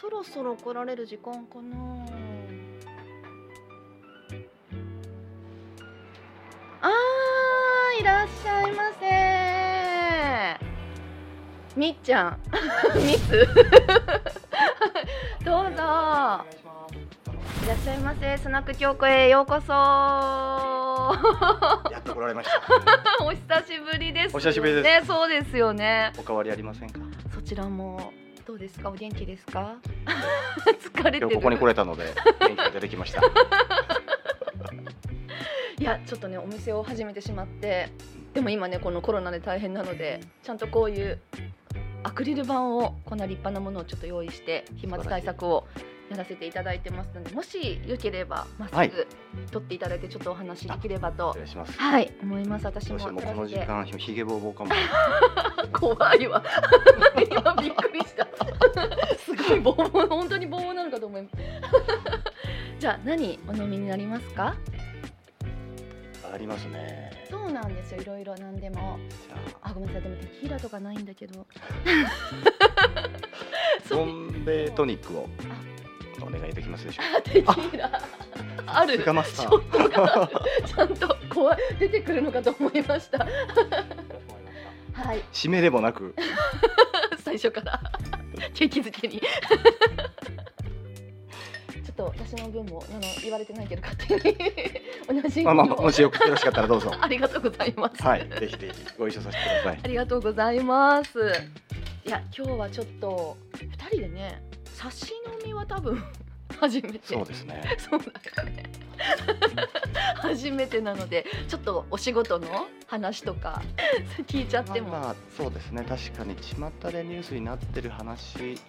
そろそろ来られる時間かな。あーいらっしゃいませ。みっちゃん。ミス。どうぞ。いらっしゃいませ。スナック京子へようこそ。やっと来られました。お久しぶりですお久しぶりです。ねそうですよね。お変わりありませんか？そちらも。どうですか？お元気ですか？疲れてここに来れたので元気が出てきました。いやちょっとねお店を始めてしまってでも今ねこのコロナで大変なのでちゃんとこういうアクリル板をこんな立派なものをちょっと用意して飛沫対策をやらせていただいてますのでもしよければまっはい。すぐ撮っていただいてちょっとお話できればと失礼します。はい思います。私もこの時間ひげぼうぼうかも。怖いわ。今びっくりした。すごいボーボー本当にボーボーなのかと思います。じゃあ何お飲みになりますか？ありますね。そうなんですよいろいろ何でも。あ。あごめんなさい。でもテキーラとかないんだけど。ボンベイトニックをお願いできますでしょうあテキーラある。がマスター。ちゃんと怖い。出てくるのかと思いました。はい。締めでもなく。最初から。景気づけに。ちょっと私の分もあの言われてないけど勝手に。同じまあまあもしよよろしかったらどうぞ。ありがとうございます、はい。ぜひぜひご一緒させてください。ありがとうございます。いや今日はちょっと二人でね差し飲みは多分 初めて。そうですね。そうだよね。初めてなのでちょっとお仕事の話とか聞いちゃっても、まあまあそうですね。確かに巷でニュースになってる話以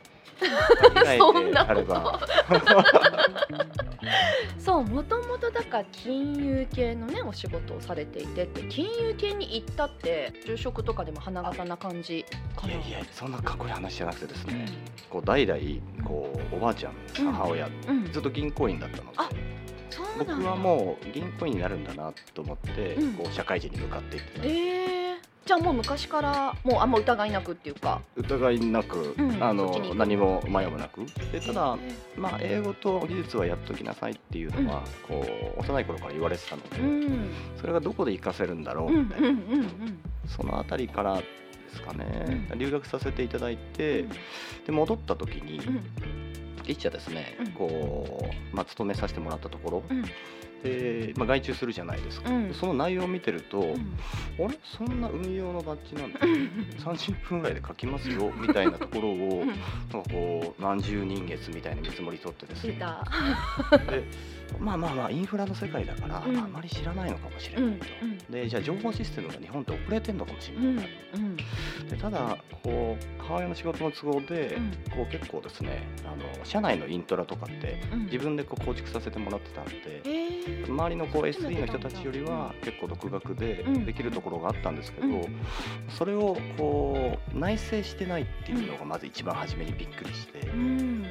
そ外んなことそうもともとだから金融系のねお仕事をされていてって金融系に行ったって住職とかでも花形な感じかな。いやいやそんなかっこいい話じゃなくてですね、こう代々こうおばあちゃんうん母親、うん。ずっと銀行員だったのであそうなんだ。僕はもう銀行員になるんだなと思って、うん。こう社会人に向かっていってたえー、じゃあもう昔からもうあんま疑いなくっていうか。疑いなく、うん。あの何も迷いもなく。でただ、えまあ、英語と技術はやっときなさいっていうのは、こう幼い頃から言われてたので、ーうん。それがどこで活かせるんだろううんみたいな、うんうんうん。そのあたりからですかね、うん。留学させていただいて、で戻った時に、うん。一社ですね、うん。こう、まあ、勤めさせてもらったところ、うんで、まあ、外注するじゃないですか、うん。その内容を見てると、うん。あれ？そんな運用のバッジなんてうん。30分ぐらいで書きますよ？みたいなところを、うん。なんかこう何十人月みたいな見積もり取ってですねまあまあまあインフラの世界だから、うん。あまり知らないのかもしれうんないと、でじゃあ情報システムが日本って遅れてんのかもしれうんない、うん。でただこう母親の仕事の都合で、うん。こう結構ですねあの社内のイントラとかってうん。自分でこう構築させてもらってたんで、えー。周りのこう SE の人たちよりは結構独学でうん。できるところがあったんですけど、うん。それをこう内製してないっていうのがまず一番初めにびっくりして、うん。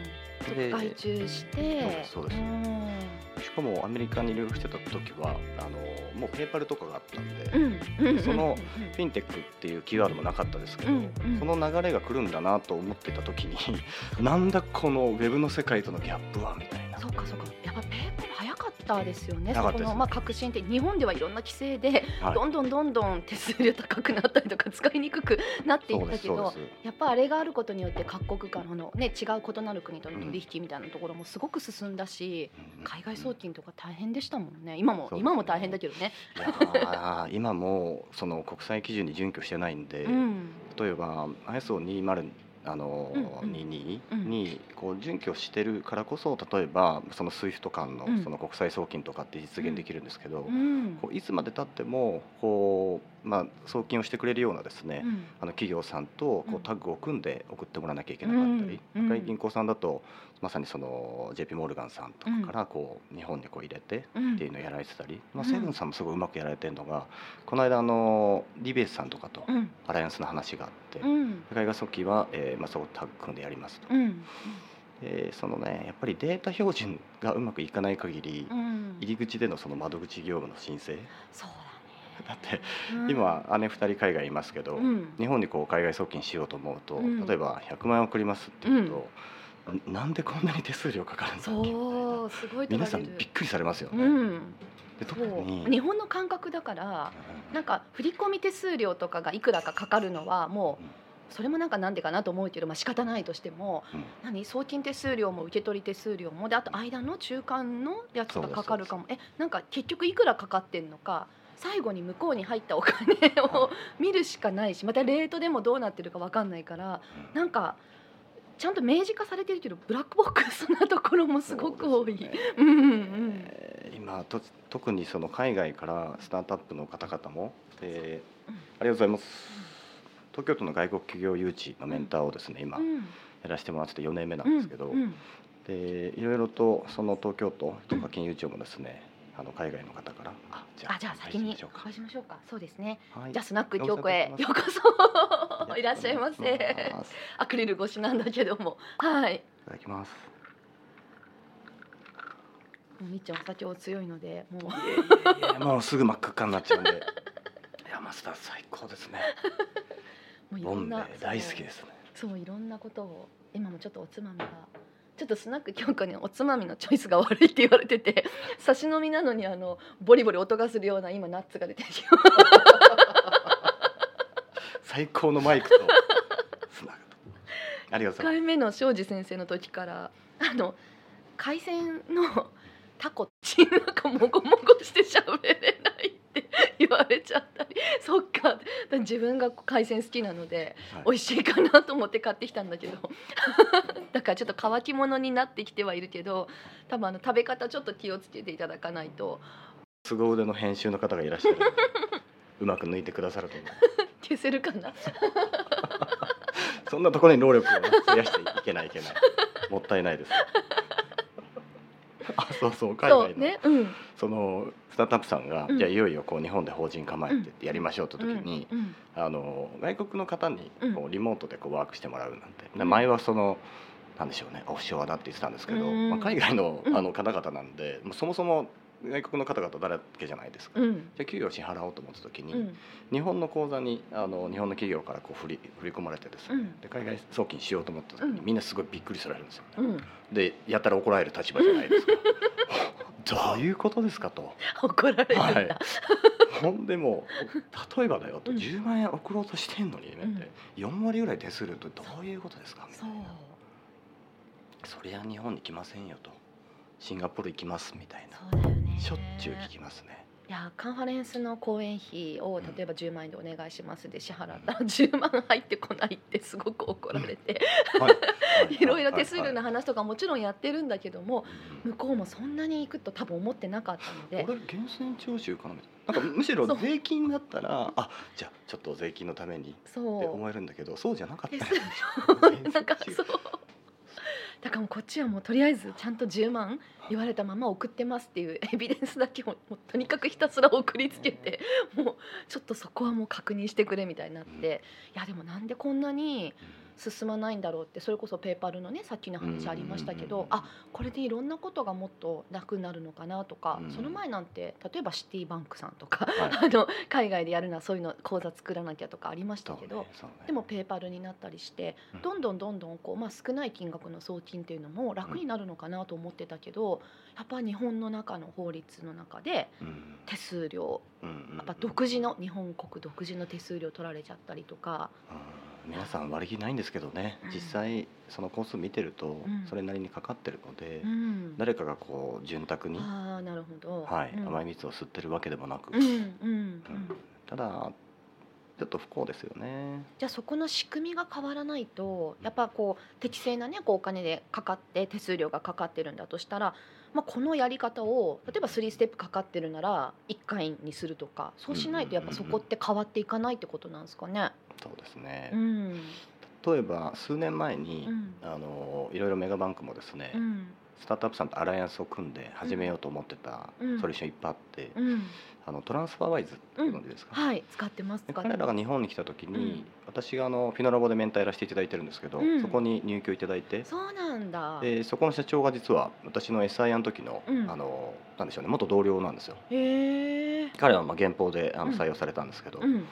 で外注して。そうですそうです。んしかもアメリカに留学してた時はあのもうペーパルとかがあったんで、そのうん。フィンテックっていうキーワードもなかったですけど、その流れが来るんだなと思ってた時に なんだこのウェブの世界とのギャップはみたいなそうかそうか。やっぱペーパー早かったですよね。そこのまあ革新って日本ではいろんな規制ではい。どんどんどんどん手数料高くなったりとか使いにくくなっていったけどやっぱあれがあることによって各国からの、ね、違う異なる国との取引みたいなところもすごく進んだし、うん。海外送金とか大変でしたもんね。今も、今も大変だけどね。いやー今もその国際基準に準拠してないんで、うん。例えば ISO20 あの、うんうん。22うん。にこう準拠してるからこそ例えばその SWIFT 間のうん。その国際送金とかって実現できるんですけど、うん。こういつまでたってもこう、まあ、送金をしてくれるようなですね、うん。あの企業さんとこうタッグを組んで送ってもらわなきゃいけなかったり、うん。銀行さんだとまさにその JP モルガンさんとかからこう日本にこう入れてうん。っていうのをやられてたり、まあ、うん。セブンさんもすごいうまくやられてるのがこの間あのリベースさんとかとうん。アライアンスの話があって、うん。海外速記は、えーまあ、そこをタッグ組んでやりますと、うん。でそのねやっぱりデータ標準がうまくいかない限り、うん。入り口でのその窓口業務の申請そうだって今姉2人海外いますけど、うん。日本にこう海外送金しようと思うと、うん。例えば100万円送りますっていうと、なんでこんなに手数料かかるんだっけすごい取皆さんびっくりされますよね。うん。で特に日本の感覚だからなんか振込手数料とかがいくらかかかるのはもううん。それもなんかなんでかなと思うけどまあ仕方ないとしてもうん。何送金手数料も受け取り手数料もであと間の中間のやつがかかるかも。えなんか結局いくらかかってんのか最後に向こうに入ったお金を見るしかないしまたレートでもどうなってるかわかんないからうん。なんかちゃんと明示化されてるけどブラックボックスなところもすごく多い。そうんうんうん。えー今と特にその海外からスタートアップの方々も、えーう。ん。ありがとうございます。東京都の外国企業誘致のメンターをですね今うん。やらせてもらってて4年目なんですけど、でいろいろとその東京都とか金融庁もですねあの海外の方から。あじあじゃあ先にお願いしましょうか。お会いしましょうか。そうですね。はい。じゃあスナックご京子へ。ようこそ。いらっしゃいませ。アクリル越しなんだけども、はい。いただきます。もうみっちゃんお酒お強いので、もう。もうすぐ真っ赤っかになっちゃうんで。いやマスター最高ですね。もういボろんな。大好きですね。そういろんなことを今もちょっとおつまみが。ちょっとスナック京子におつまみのチョイスが悪いって言われてて 差し飲みなのにあのボリボリ音がするような今ナッツが出てる 最高のマイクとスナックと。ありがとう1ございます。回目の庄司先生の時からあの海鮮のタコチンなんかもごもごして喋れないって 言われちゃったり。そっか。自分が海鮮好きなのではい。美味しいかなと思って買ってきたんだけど。だからちょっと乾き物になってきてはいるけど多分あの食べ方ちょっと気をつけていただかないと。凄腕の編集の方がいらっしゃる。の でうまく抜いてくださると思う。消せるかな？そんなところに労力をね費やしていけないいけない。もったいないです。あそうそう海外の。ねうんそのスタートアップさんが、うん。じゃあいよいよこう日本で法人構えてってやりましょうって時に、うん。うん。あの外国の方にうん。こうリモートでこうワークしてもらうなんて、前はそのなんでしょうねオフショアだって言ってたんですけど、うん。まあ、海外のうん。あの方々なんで、そもそも外国の方々だらけじゃないですか。うん。じゃあ給与支払おうと思った時に、うん。日本の口座にあの日本の企業からこう振り振り込まれてですね、うん。で海外送金しようと思った時に、うん。みんなすごいびっくりされるんですよね。うん。でやったら怒られる立場じゃないですか。どういうことですかと。怒られるんだ、はい。ほんでもう例えばだよとうん。10万円送ろうとしてんのにねって、4割ぐらい手数料ってどういうことですかみたそいうな。そりゃ日本に来ませんよと。シンガポール行きますみたいな。しょっちゅう聞きますね。いやカンファレンスの講演費を例えば10万円でお願いしますで支払ったら10万入ってこないってすごく怒られて。はい。い。ろいろ手数料はいの話とかもちろんやってるんだけどもうん。向こうもそんなに行くと多分思ってなかったので。これ源泉徴収かなな。なんかむしろ税金だったらあじゃあちょっと税金のためにってそう。思えるんだけどそうじゃなかった。なんかそう。だからこっちはもうとりあえずちゃんと10万言われたまま送ってますっていう エビデンスだけをもうとにかくひたすら送りつけてもうちょっとそこはもう確認してくれみたいになっていやでもなんでこんなに進まないんだろうってそれこそペーパルのねさっきの話ありましたけうんうんうんうん。どあこれでいろんなことがもっと楽になるのかなとかうん。その前なんて例えばシティバンクさんとかはい。あの海外でやるのはそういうの口座作らなきゃとかありましたけどそうねでもペーパルになったりしてうん。どんどんどんどんこう、まあ、少ない金額の送金っていうのも楽になるのかなと思ってたけどやっぱ日本の中の法律の中でうん。手数料うんうんうん。やっぱ独自の日本国独自の手数料取られちゃったりとかうん皆さん割り切ないんですけどね、うん。実際そのコース見てるとうん。それなりにかかってるので、うん。誰かがこう潤沢に、ああなるほど。はいうん。甘い蜜を吸ってるわけでもなく、うんうん。うん。ただちょっと不幸ですよね。じゃあそこの仕組みが変わらないとやっぱこう適正なねこうお金でかかって手数料がかかってるんだとしたら、まあ、このやり方を例えば3ステップかかってるなら1回にするとか。そうしないとやっぱそこって変わっていかないってことなんですかね。そうですね、うん。例えば数年前に、うん。あのいろいろメガバンクもですね、うんスタートアップさんとアライアンスを組んで始めようと思ってたうんソリューションいっぱいあって、うん。あのトランスファーワイズってご存知ですか、はい使ってます彼らが日本に来た時に、うん。私があのフィノラボでメンターやらせていただいてるんですけど、うん。そこに入居いただいてそうなんだ。でそこの社長が実は私の SIR の時の,、うん。あのなんでしょうね元同僚なんですよ。彼はまあ原稿であうん。の採用されたんですけど、うん。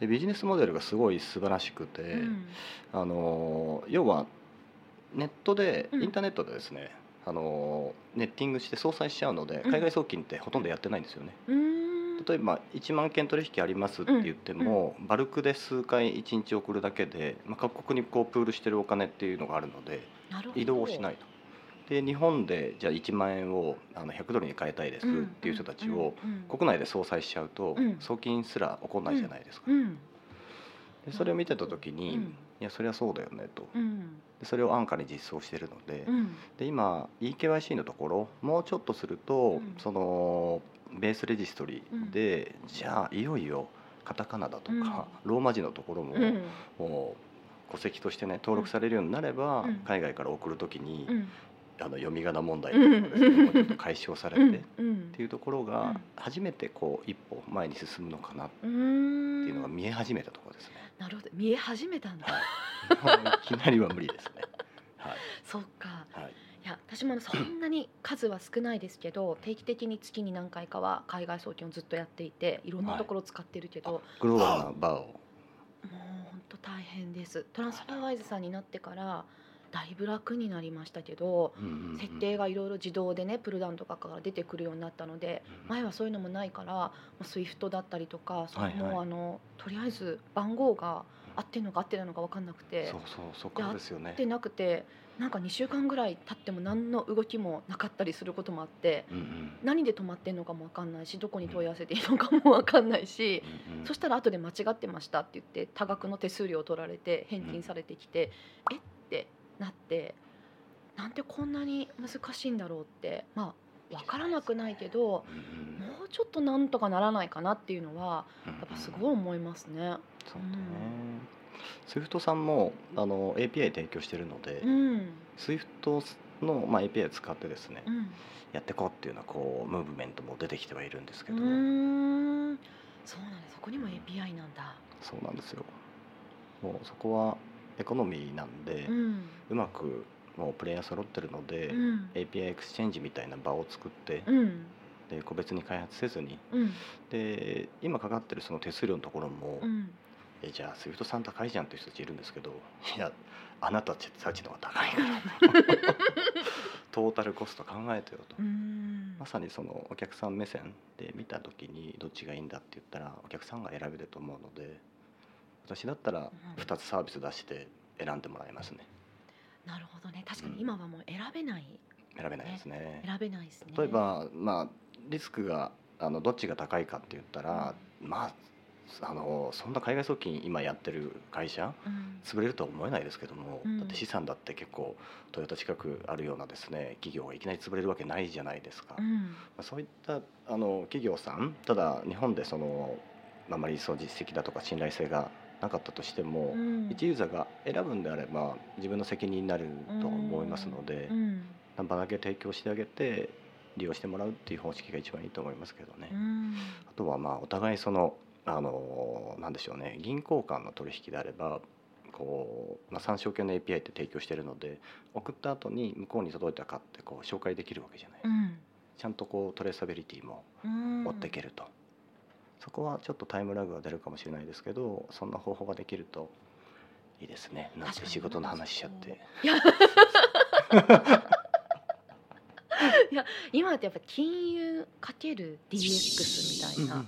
でビジネスモデルがすごい素晴らしくて、うん。あの要はネットでうん。インターネットでですね、あのネッティングして相殺しちゃうのでうん。海外送金ってほとんどやってないんですよね。例えば1万件取引ありますって言っても、バルクで数回1日送るだけで、まあ、各国にこうプールしてるお金っていうのがあるので移動をしないと。で日本でじゃあ1万円をあの100ドルに変えたいですっていう人たちを国内で相殺しちゃうとうん。送金すら起こんないじゃないですか。うん。でそれを見てた時に、うんいやそりゃそうだよねと。うん。でそれを安価に実装してるので,、うん。で今 EKYC のところもうちょっとすると、うん。そのベースレジストリで、じゃあいよいよカタカナだとか、ローマ字のところも,、うん。もう戸籍としてね登録されるようになれば、うん。海外から送る時に、うん。あの読み仮名問題とかですね、もうちょっと解消されて、うん。っうん。ていうところうがん。初めてこう一歩前に進むのかなっていうのが見え始めたところですね。なるほど。見え始めたんだ、はい、いきなりは無理ですね。はい。そうか。はい。いや私もそんなに数は少ないですけど定期的に月に何回かは海外送金をずっとやっていていろんなところを使ってるけど、グローバルなバーを。もう本当大変です。トランスファーワイズさんになってからだいぶ楽になりましたけどうんうんうん。設定がいろいろ自動でねプルダウンとかから出てくるようになったのでうん前はそういうのもないからスイフトだったりとかそはいはい。のあのとりあえず番号が合ってるのか合ってないのか分かんなくてそうそうそこですよね。合ってなくてなんか2週間ぐらい経っても何の動きもなかったりすることもあってうんうん。何で止まってんのかも分かんないしどこに問い合わせていいのかも分かんないし。うんうん。そしたら後で間違ってましたって言って多額の手数料を取られて返金されてきて、えってなってなんでこんなに難しいんだろうってまあ分からなくないけどうんうんもうちょっとなんとかならないかなっていうのはうんやっぱすごい思いますね。そうだね。スイフトさんもあの API 提供してるので、うん、スイフトのまあ API を使ってですね、うんやっていこうっていうようなこうムーブメントも出てきてはいるんですけど、うーんそうなんですそこにも API なんだ。そうなんですよ。もうそこはエコノミーなんで、ううんまくもうプレイヤー揃ってるので、うん。API エクスチェンジみたいな場を作って、うん。で個別に開発せずに。うん。で今かかってるその手数料のところも、うん。えじゃあスイフトさん高いじゃんっていう人たちいるんですけどいやあなたたちの方が高いから。トータルコスト考えてよと、うん。まさにそのお客さん目線で見た時にどっちがいいんだって言ったらお客さんが選べると思うので私だったらうん。2つサービス出して選んでもらいますね。なるほどね。確かうん。に今はもう選べない。選べないですね。選べないですね。例えばまあリスクがあのどっちが高いかって言ったら、まああのそんな海外送金今やってる会社うん。潰れるとは思えないですけども、うん。だって資産だって結構トヨタ近くあるようなですね企業がいきなり潰れるわけないじゃないですか、まうん。あ、そういったあの企業さんただ日本でそのあまりその実績だとか信頼性がなかったとしても、うん。一ユーザーが選ぶんであれば自分の責任になると思いますので、うん。ナンバーだけ提供してあげて利用してもらうっていう方式が一番いいと思いますけどね、うん。あとはまあお互いそのあのなんでしょうね銀行間の取引であればこう、まあ、参照系の API って提供してるので送った後に向こうに届いたかってこう紹介できるわけじゃない、うん。ちゃんとこうトレーサビリティもうん。追っていけると、そこはちょっとタイムラグが出るかもしれないですけどそんな方法ができるといいですね。なんて仕事の話しちゃって。いや。今ってやっぱ金融かける DX みたいな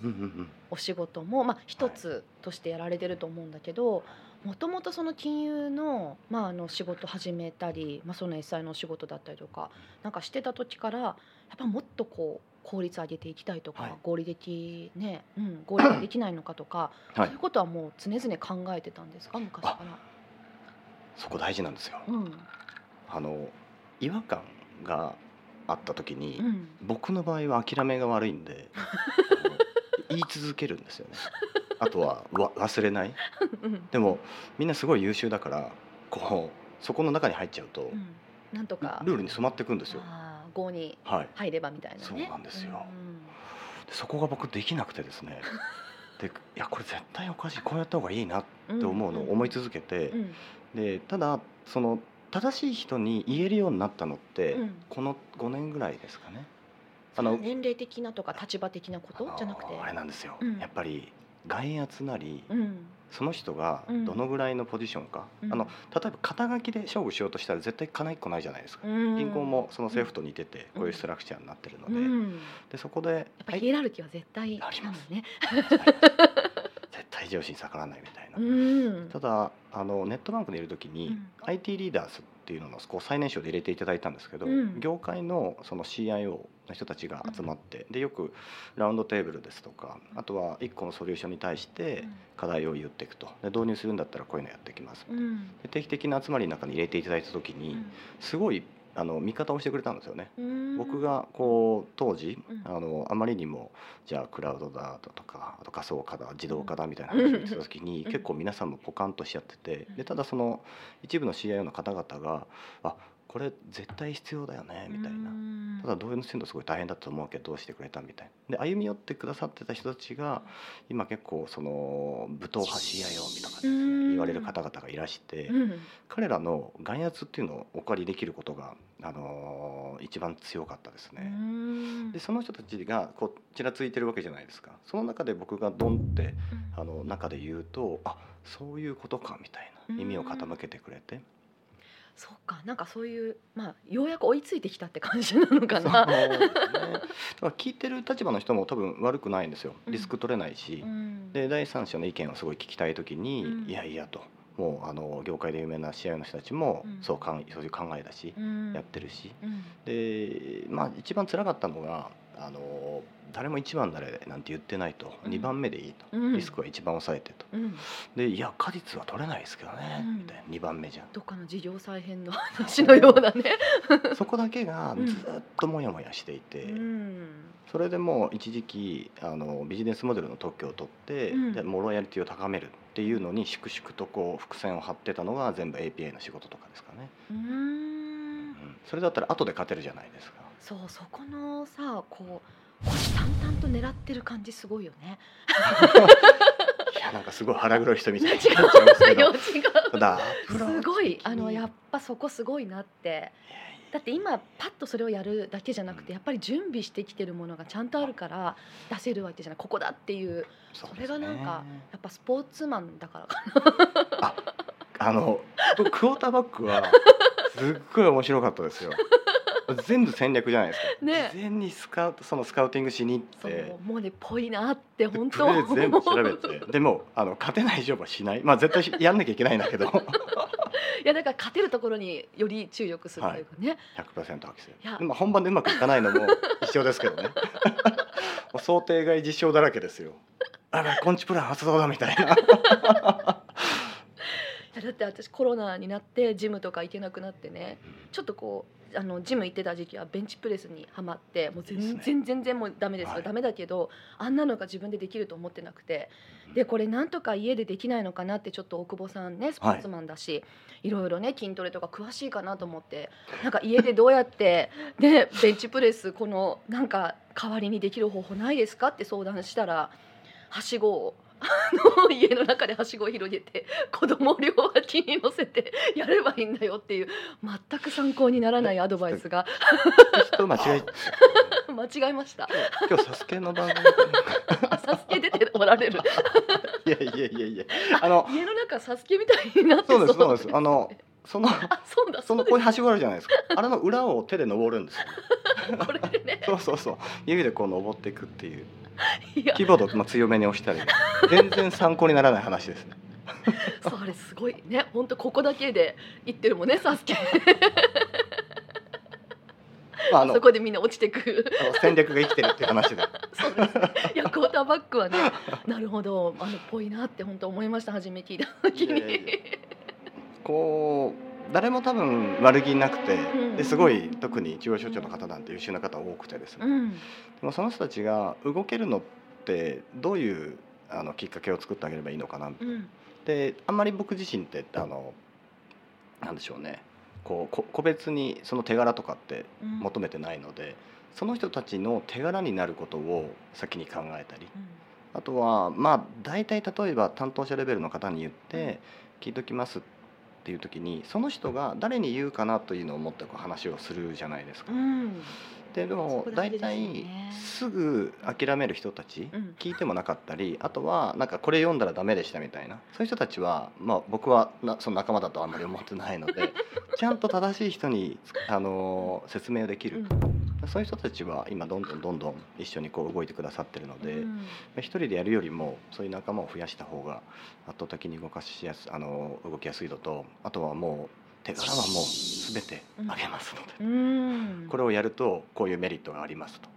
お仕事もまあ一つとしてやられてると思うんだけどもともとその金融の,、まああの仕事始めたり、まあ、その SI のお仕事だったりとかなんかしてた時からやっぱもっとこう効率上げていきたいとか、はい。合理的ね、うん、合理化できないのかとか、はい。そういうことはもう常々考えてたんですか？昔から。そこ大事なんですよ。うん。あの違和感があった時に、うん。僕の場合は諦めが悪いんで 言い続けるんですよね。あとはわ忘れない。うん。でもみんなすごい優秀だからこうそこの中に入っちゃうと、うん。なんとか。ルールに染まっていくんですよあー合にはい。入ればみたいなね。そうなんですよ。でそこが僕できなくてですね。でいやこれ絶対おかしいこうやった方がいいなって思うのを思い続けて、うん。うんでただその正しい人に言えるようになったのって、うん。この5年ぐらいですかね。あの年齢的なとか立場的なこと？じゃなくて。あれなんですよ、うん。やっぱり外圧なりうんその人がどのぐらいのポジションか、うん。あの例えば肩書きで勝負しようとしたら絶対金一個ないじゃないですか、うん。銀行もその政府と似ててうん。こういうストラクチャーになってるので,、うん、でそこでやっぱヒエラルキーは絶対あります。ね。絶対上司に逆らわないみたいな、うん。ただあのネットバンクにいる時に、うん。IT リーダーズっていうののこう最年少で入れていただいたんですけど、うん。業界のその CIO の人たちが集まって、でよくラウンドテーブルですとかあとは1個のソリューションに対して課題を言っていくと。で導入するんだったらこういうのやっていきます。うん。で定期的な集まりの中に入れていただいた時にすごいあの味方をしてくれたんですよね。うん。僕がこう当時うんあのあまりにもじゃあクラウドだとかあと仮想化だ自動化だみたいな話をしてた時にうん結構皆さんもポカンとしちゃっててでただその一部の CIO の方々があこれ絶対必要だよねみたいな。なただ導入するのすごい大変だと思うけどどうしてくれたみたいな。で歩み寄ってくださってた人たちが今結構その武闘派 CIO とかですうん。ね言われる方々がいらしてうん。彼らの眼圧っていうのをお借りできることがあの一番強かったですうね。ん。でその人たちがこちらついてるわけじゃないですか。その中で僕がドンってうん。あの中で言うとあそういうことかみたいな。耳を傾けてくれてそうか、なんかそういうまあようやく追いついてきたって感じなのかな。ね。だから聞いてる立場の人も多分悪くないんですよ。うん。リスク取れないし、うん。で第三者の意見をすごい聞きたい時に、うん。いやいやと。もうあの業界で有名な試合の人たちもうん。そうかんそういう考えだし、うん。やってるし。うん。でまあ一番辛かったのがあの誰も1番だれなんて言ってないと、うん。2番目でいいと、うん。リスクは一番抑えてと。うん。でいや果実は取れないですけどね、うん。みたいな2番目じゃん。どっかの事業再編の話のようだね。そこだけがうん。ずっとモヤモヤしていて、うん。それでもう一時期あのビジネスモデルの特許を取って、うん。でもうロイヤリティを高めるっていうのに粛々とこう伏線を張ってたのが全部 API の仕事とかですかね、うん、それだったら後で勝てるじゃないですかそうそこのさこう虎視眈々と狙ってる感じすごいよね。いやなんかすごい腹黒い人みたいなよど。違う。すごいあのやっぱそこすごいなって。だって今パッとそれをやるだけじゃなくてやっぱり準備してきてるものがちゃんとあるから出せるわけじゃない。ここだっていう。そそれがなんかやっぱスポーツマンだからかああの僕クォーターバックはすっごい面白かったですよ 全部戦略じゃないですか、ね。事前にスカウトそのスカウティングしに行って。もうねぽいなってで本当。プレー全部調べて。でもあの勝てない以上はしない。まあ絶対しやんなきゃいけないんだけど。いやだから勝てるところにより注力するというかね、100%発揮する。い本番でうまくいかないのも一緒ですけどね。想定外実証だらけですよ。あらコンチプラン発動だみたいな。だって私コロナになってジムとか行けなくなってね。ちょっとこうあのジム行ってた時期はベンチプレスにはまってもう全然全然もうダメですよ、はい。ダメだけどあんなのが自分でできると思ってなくて。でこれなんとか家でできないのかなってちょっと大久保さんねスポーツマンだし、い、ろいろね筋トレとか詳しいかなと思って。なんか家でどうやってで ベンチプレスこのなんか代わりにできる方法ないですかって相談したらはしごをあの家の中ではしごを広げて子供を両脇に乗せてやればいいんだよっていう全く参考にならないアドバイスが。人間違え 間違えました。今日サスケの番組。あサスケ出ておられる。いやいやいやいや。あの家の中サスケみたいになってそう。ですそうでです。すあのその あそうだそのこういうはしごあるじゃないですか。あれの裏を手で登るんですよ。すこれでね。そうそうそう。指でこう登っていくっていうキーボードをまあ強めに押したり。全然参考にならない話ですね。それすごいね。本当ここだけで言ってるもんねサスケ。まああのそこでみんな落ちてく。戦略が生きてるっていう話で。そうです。ねいやクォーターバックはねなるほど。あのぽいなって本当思いました初め聞いた時に。こう誰も多分悪気なくて、うん。ですごい特に中央省庁の方なんて優秀な方多くてですね、うん。でもその人たちが動けるのってどういうあのきっかけを作ってあげればいいのかなうん。であんまり僕自身ってあのなんでしょうね。こうこ個別にその手柄とかってうん。求めてないので、その人たちの手柄になることを先に考えたり。あとはまあ大体例えば担当者レベルの方に言って聞いときますっていう時にその人が誰に言うかなというのを思ってこう話をするじゃないですか。う。ん。ででも大体ね。すぐ諦める人たち、うん。聞いてもなかったりあとはなんかこれ読んだらダメでしたみたいな。そういう人たちは、まあ、僕はなその仲間だとあんまり思ってないので ちゃんと正しい人に、あのー説明できる、うんそういう人たちは今どんどんどんどん一緒にこう動いてくださってるので、うん。一人でやるよりもそういう仲間を増やした方が圧倒的に動かしやすあの動きやすいのとあとはもう手柄はもう全てあげますので、うん。これをやるとこういうメリットがありますと。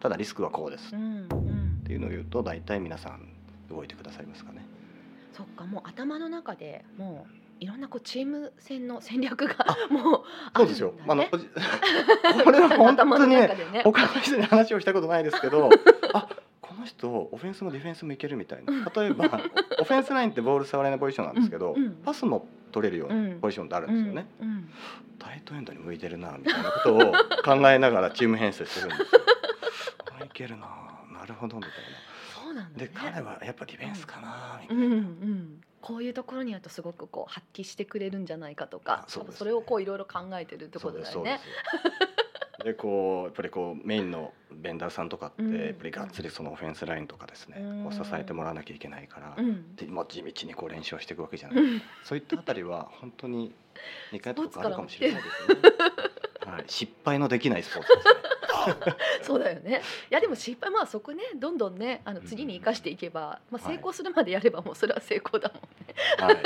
ただリスクはこうです。っうんうん。ていうのを言うと大体皆さん動いてくださいますかね。そっかもう頭の中でもういろんなこうチーム戦の戦略が もうあるんだ、ね、そうですよ。あの これは本当にねね。他の人に話をしたことないですけどあこの人オフェンスもディフェンスもいけるみたいな。例えば オフェンスラインってボール触れないポジションなんですけど、うんうん。パスも取れるよううなん。ポジションってあるんですよね、うんうん。タイトエンドに向いてるなみたいなことを考えながらチーム編成するんですよ。あいけるななるほどみたいそうなんで彼はやっぱディフェンスかなみたういな、んうんこういうところにあるとすごくこう発揮してくれるんじゃないかとかあそね。それをこういろいろ考えてるってことだよね。でこうやっぱりこうメインのベンダーさんとかってうん。やっぱりがっつりそのオフェンスラインとかですね、うん。こう支えてもらわなきゃいけないから、うん。でまあ、地道にこう練習をしていくわけじゃない、うん。そういったあたりは本当に似通ったとこあるかもしれないですね、はい、失敗のできないスポーツですね そうだよね。いやでも失敗まあそこねどんどんねあの次に生かしていけば、まあ成功するまでやればもうそれは成功だもんね。はい、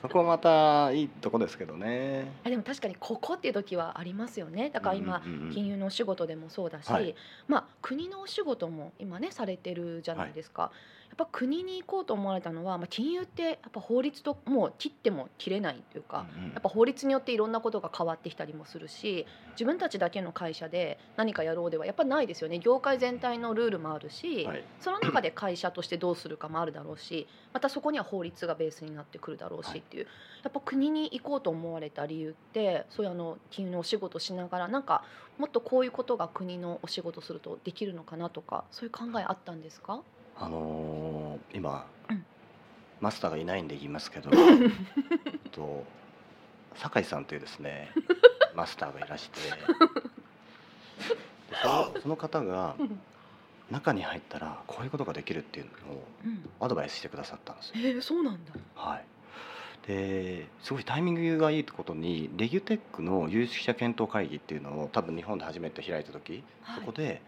そこはまたいいとこですけどね。あでも確かにここっていう時はありますよね。だから今、うんうんうん金融のお仕事でもそうだし、はいまあ国のお仕事も今ねされてるじゃないですか。やっぱ国に行こうと思われたのは、まあ、金融ってやっぱ法律ともう切っても切れないというか、うんうん。やっぱ法律によっていろんなことが変わってきたりもするし自分たちだけの会社で何かやろうではやっぱないですよね。業界全体のルールもあるし、はい。その中で会社としてどうするかもあるだろうしまたそこには法律がベースになってくるだろうしっていう、やっぱ国に行こうと思われた理由ってそういうあの金融のお仕事しながらなんかもっとこういうことが国のお仕事するとできるのかなとかそういう考えあったんですか？あのー今、うんマスターがいないんで言いますけど と酒井さんというですね マスターがいらして でそのその方が中に入ったらこういうことができるっていうのをうんアドバイスしてくださったんですよ。えー、そうなんだ。はいですごいタイミングがいいことにレギュテックの有識者検討会議っていうのを多分日本で初めて開いた時、はいそこで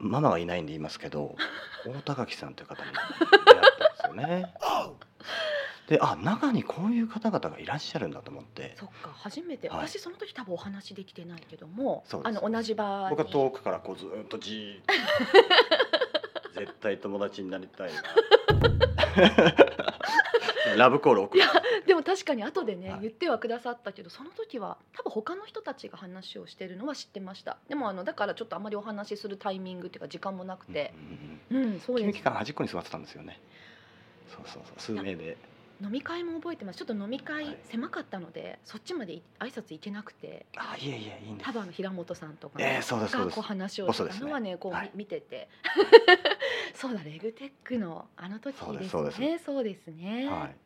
ママがいないんで言いますけど 大高木さんという方に出会ったんですよね。であ中にこういう方々がいらっしゃるんだと思って。そっか初めて、はい。私その時多分お話できてないけどもあの同じ場に。僕は遠くからこうずーっとじー 絶対友達になりたいな ラブコール送るでも確かに後でね、はい。言ってはくださったけどその時は多分他の人たちが話をしてるのは知ってました。でもあのだからちょっとあまりお話しするタイミングっていうか時間もなくて。うんうんうんうん、そうです。関端っこに座ってたんですよね。そうそうそう。数名で飲み会も覚えてます。ちょっと飲みは会い。狭かったので、そっちまでい挨拶行けなくて。あいえいえいいんです。の平本さんとかええそうですそうです。がこう話をしたのはねこう、みはい。見てて。そうだレグテックのあの時でですすそうです。ねそうですね、はい、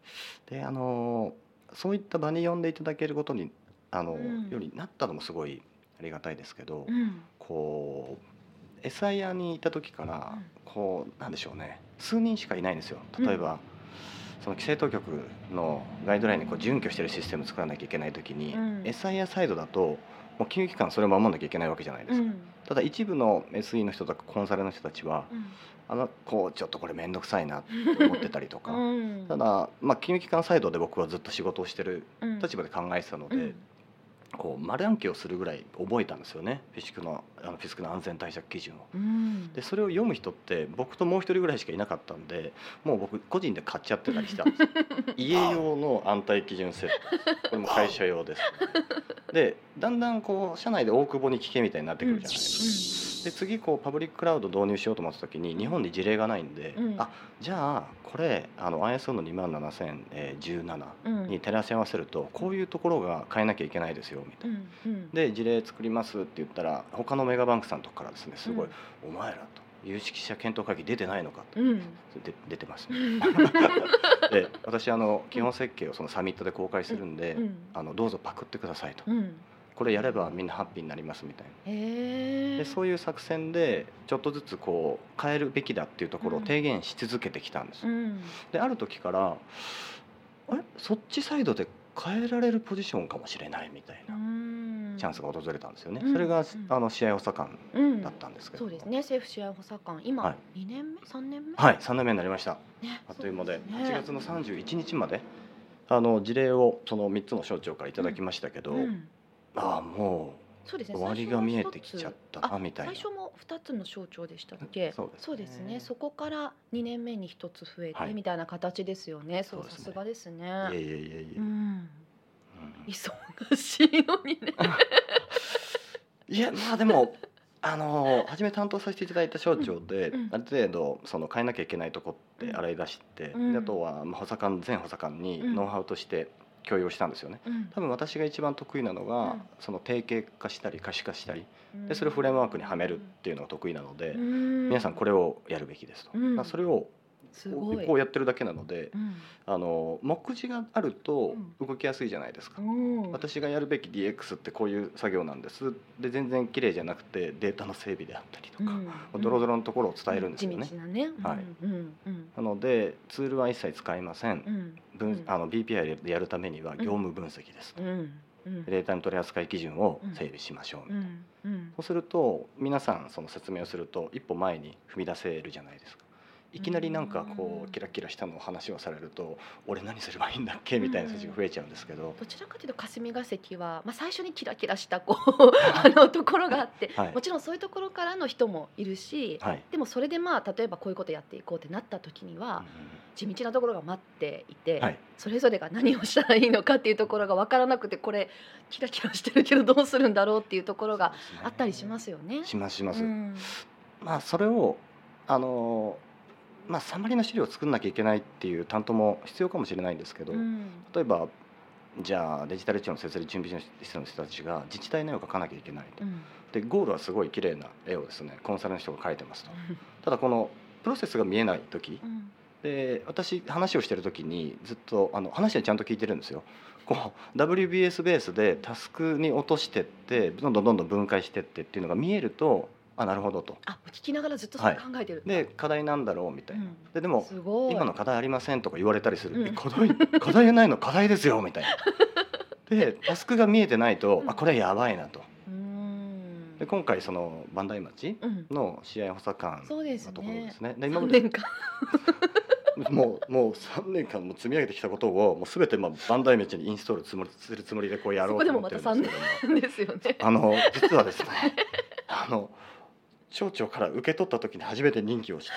であのーそういった場に呼んでいただけることにあの、うん。よりなったのもすごいありがたいですけど、うん。こうエサイヤにいた時から、うん。こうなんでしょうね。数人しかいないんですよ。例えば、その規制当局のガイドラインにこう準拠してるシステム作らなきゃいけない時に、うん。エサイドだともう金融機関それを守らなきゃいけないわけじゃないです。か、うん。ただ一部の SE の人とかコンサルの人たちはうん。あのこうちょっとこれ面倒くさいなって思ってたりとか、うん。ただ、まあ、金融機関サイドで僕はずっと仕事をしてるうん立場で考えてたので、うん。こう丸暗記をするぐらい覚えたんですよね。フィシクのあの FISC の安全対策基準を。うん。でそれを読む人って僕ともう一人ぐらいしかいなかったんでもう僕個人で買っちゃってたりしたんですよ。家用の安対基準セット。これも会社用です、でだんだんこう社内で大久保に聞けみたいになってくるじゃないですか、で次こうパブリッククラウド導入しようと思った時に日本に事例がないんで、うん。あじゃあこれあの ISO の2万7017うん。に照らし合わせるとこういうところが変えなきゃいけないですよみたいな。うんうん。で事例作りますって言ったら他のメガバンクさんとかからですねすごい、うん。お前らと有識者検討会議出てないのかと、うん。で出てます、うん。で私あの基本設計をそのサミットで公開するんで、うん。あのどうぞパクってくださいと。うん。これやればみんなハッピーになりますみたいな。でそういう作戦でちょっとずつこう変えるべきだっていうところをうん。提言し続けてきたんです。うん。である時からあれ？そっちサイドで変えられるポジションかもしれないみたいな。うんチャンスが訪れたんですよね。うん。それが、うん。あの試合補佐官うんだったんですけど、そうですね。政府試合補佐官。今、は二年目？三年目？はい。3年目になりました。ねあっという間で。そですね。8月の31日まであの事例をその3つの省庁からいただきましたけど、うん。ああもそうですね。う終わりが見えてきちゃったあなみたいな。最初も二つの省庁でしたっけ？そうですね。ね。そこから二年目に一つ増えて、はい。みたいな形ですよね。そうさすがですね。いやいやいやいや、うん。うしいのにね。いやまあでもあの初め担当させていただいた省庁で、うん。うん。ある程度その変えなきゃいけないとこってうん。洗い出して、うん。であとはまあ補佐官全補佐官にうん。ノウハウとして共有をしたんですよね。うん。多分私が一番得意なのが、うん。その定型化したり可視化したりうん。でそれをフレームワークにはめるっていうのが得意なので、うん。皆さんこれをやるべきですと、それをすごい。こうやってるだけなのでうん。あの目次があると動きやすいじゃないですか。うん私がやるべき DX ってこういう作業なんです。で全然綺麗じゃなくてデータの整備であったりとか、うん。ドロドロのところを伝えるんですよね。はい。なのでツールは一切使いません、うん。あの BPI でやるためには業務分析ですと、うん。うん。データの取り扱い基準を整備しましょう、うん。うん。そうすると皆さんその説明をすると一歩前に踏み出せるじゃないですかいきなりなんかこうん。うキラキラしたのを話をされると俺何すればいいんだっけ？みたいな人たちが増えちゃうんですけど、どちらかというと霞が関は、まあ、最初にキラキラしたこう あのところがあって、はい。もちろんそういうところからの人もいるし、はい、でもそれでまあ例えばこういうことやっていこうってなった時には、うん地道なところが待っていて、はい。それぞれが何をしたらいいのかっていうところが分からなくてこれキラキラしてるけどどうするんだろうっていうところがあったりしますよね。しますします、うん。まあそれをあのまあサマリの資料を作んなきゃいけないっていう担当も必要かもしれないんですけど、うん。例えばじゃあデジタル庁の設立準備室の人たちが自治体の絵を描かなきゃいけないと。うん。でゴールはすごい綺麗な絵をですねコンサルの人が描いてますと。ただこのプロセスが見えない時うん。で私話をしてる時にずっとあの話はちゃんと聞いてるんですよ。こう WBS ベースでタスクに落としてってどんどんどんどん分解してってっていうのが見えるとあなるほどと。あ聞きながらずっとそれ考えてる。で課題なんだろうみたいな、うん。ででも今の課題ありませんとか言われたりする、うん。え課題課題ないの課題ですよみたいな。でタスクが見えてないと、うん。あこれやばいなと。うん。で今回その磐梯町うん。の試合補佐官のところでねす。ね。で今まで もうもう3年間も積み上げてきたことをもう全てまあ磐梯町にインストールつもりするつもりでこうやろうと思ってるんですけども。ですよね。あの実はですね あの町長から受け取った時に初めて任期をして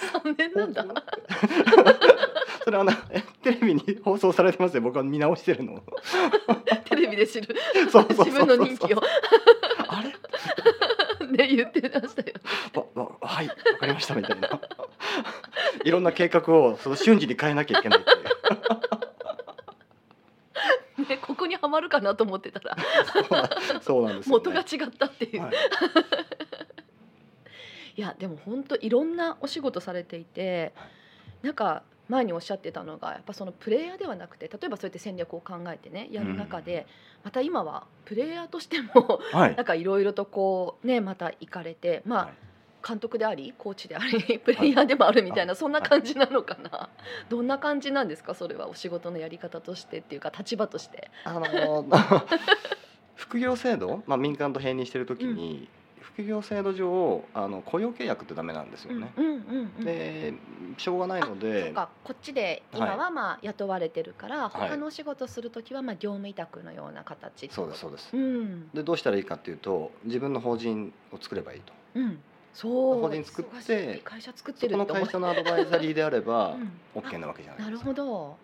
三年なんだ。それあのえテレビに放送されてますよ。僕は見直してるの。テレビで知る。自分の人気を。あれ？ね言ってましたよ。はいわかりましたみたいな。いろんな計画をその瞬時に変えなきゃいけないっていう。ねここにはまるかなと思ってたら。そうなんですよ、ね、元が違ったっていう。はいいやでも本当いろんなお仕事されていて、なんか前におっしゃってたのがやっぱそのプレイヤーではなくて例えばそうやって戦略を考えてねやる中で、また今はプレイヤーとしても はい。なんかいろいろとこうねまた行かれてまあ、はい。監督でありコーチでありプレイヤーでもあるみたいな、はい。そんな感じなのかな、どんな感じなんですか？それはお仕事のやり方としてっていうか立場として。あの 副業制度、まあ、民間と併任してる時に、副業制度上あの雇用契約ってダメなんですよね。うんうんうん。うんでしょうがないのあそうでか。こっちで今はまあ雇われてるから、はい。他のお仕事する時はまあ業務委託のような形そうですそうです。うん、でどうしたらいいかっていうと自分の法人を作ればいいと。うん、そう。法人作って会社作ってそこの会社のアドバイザリーであれば うん。OK なわけじゃないなるですか。ほど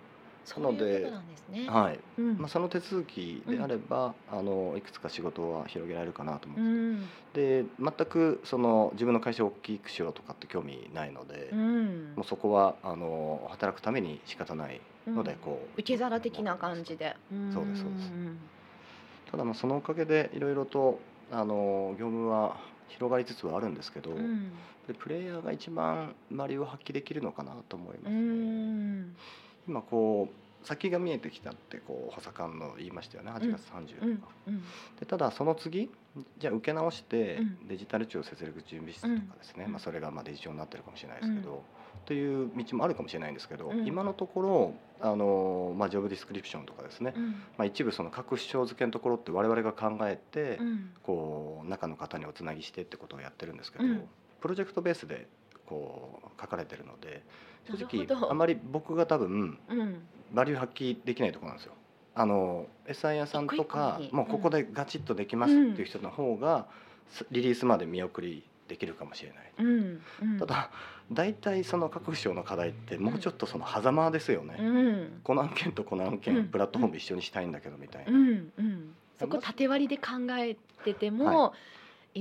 そういうことなんですね。はい。うんまあその手続きであれば、あのいくつか仕事は広げられるかなと思ううんです。んで全くその自分の会社を大きくしようとかって興味ないので、うんもうそこはあの働くために仕方ないのでうんこう、受け皿的な感じで。そうですそうですんただまあそのおかげでいろいろとあの業務は広がりつつはあるんですけど、うんでプレイヤーが一番バリを発揮できるのかなと思いますうね。ん今こう先が見えてきたってこう補佐官の言いましたよね。8月30日、うん。うん。でただその次じゃあ受け直してうん。デジタル庁設立準備室とかですね、うん。まあ、それがまあデジ庁になってるかもしれないですけど、という道もあるかもしれないんですけど、うん今のところあの、まあ、ジョブディスクリプションとかですね、うん。まあ、一部その各省付けのところって我々が考えて、うん。こう中の方におつなぎしてってことをやってるんですけど、うん。プロジェクトベースでこう書かれてるので正直あまり僕が多分うん。バリュー発揮できないところなんですよ。あの SI 屋さんとかもうここでガチッとできますっていう人の方が、すリリースまで見送りできるかもしれない。うんうん。ただ大体その各省の課題ってもうちょっとその狭間ですよね。うん。この案件とこの案うん。件プラットフォーム一緒にしたいんだけどみたいな。そこ縦割りで考えてても、、はい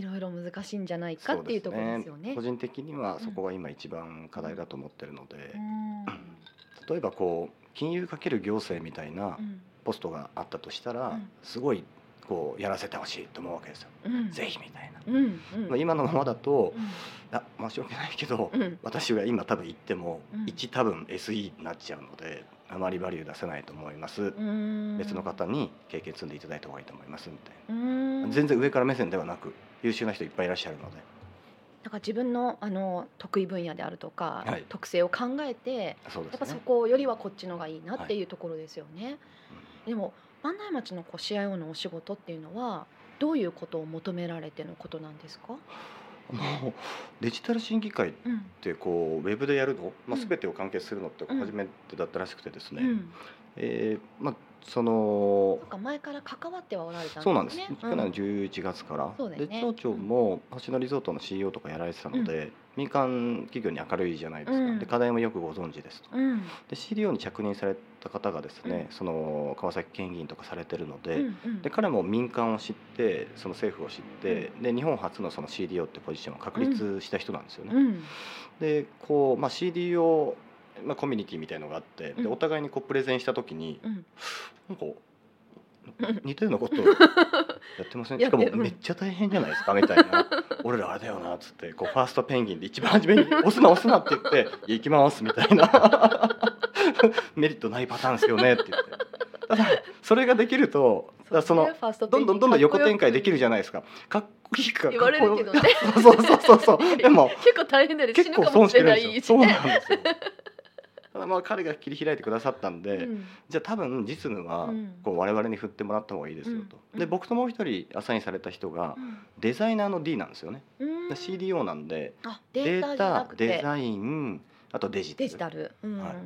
ろいろ難しいんじゃないかっていうところですよね。個人的にはそこが今一番課題だと思ってるので、うん。例えばこう金融かける行政みたいなうん。ポストがあったとしたら、うん。すごいこうやらせてほしいと思うわけですよ。うん。ぜひみたいな。うん。うん。まあ今のままだとうん。あ申し訳ないけど、うん。私が今多分言っても、うん。1多分 SE になっちゃうのであまりバリュー出せないと思います、うん。別の方に経験積んでいただいた方がいいと思いますみたいうん。な、全然上から目線ではなく優秀な人いっぱいいらっしゃるので。だから自分のあの得意分野であるとか、はい。特性を考えてね。やっぱそこよりはこっちのがいいなってい。うところですよね。でも万代町のこう CIO のお仕事っていうのはどういうことを求められてのことなんですか？うんもうデジタル審議会っうんてこうウェブでやるの、まあ、うん。全てを完結するのってうん。初めてだったらしくてですね、うん、えーまあそのそ前から関わってはおられたんですね。そうなんです、う去年の11月から、そうだよね。で町長も星野リゾートの CEO とかやられてたので、民間企業に明るいじゃないですか、うん。で課題もよくご存知ですと。うん。で CDO に着任された方がですね、うん。その川崎県議員とかされてるので,、うんうん。で彼も民間を知ってその政府を知って、で日本初のその CDO ってポジションを確立した人なんですよね。うん。でこう、まあ、CDO、まあ、コミュニティみたいのがあってでうん。お互いにこうプレゼンした時にうん。なんかうん。似たようなこと やってません？しかもめっちゃ大変じゃないですか？みたいな。俺らあれだよなっつって。こうファーストペンギンで一番初めに「押すな押すな」って言って「いや行きます」みたいな。メリットないパターンですよねって言って。ただそれができるとだそのどんどんどんどん横展開できるじゃないですか。かっこいいか言われるけどね。そうそうそうそう。でも結構大変だよね死結構ぬかもし損してるんれなそうなんですよただまあ彼が切り開いてくださったんで、うん。じゃあ多分実務はうん。こう我々に振ってもらった方がいいですよと、うん。で僕ともう一人アサインされた人がデザイナーの D なんですよね、うん。で CDO なんであデータデザインあとデジタル。タル、うん。はい。だか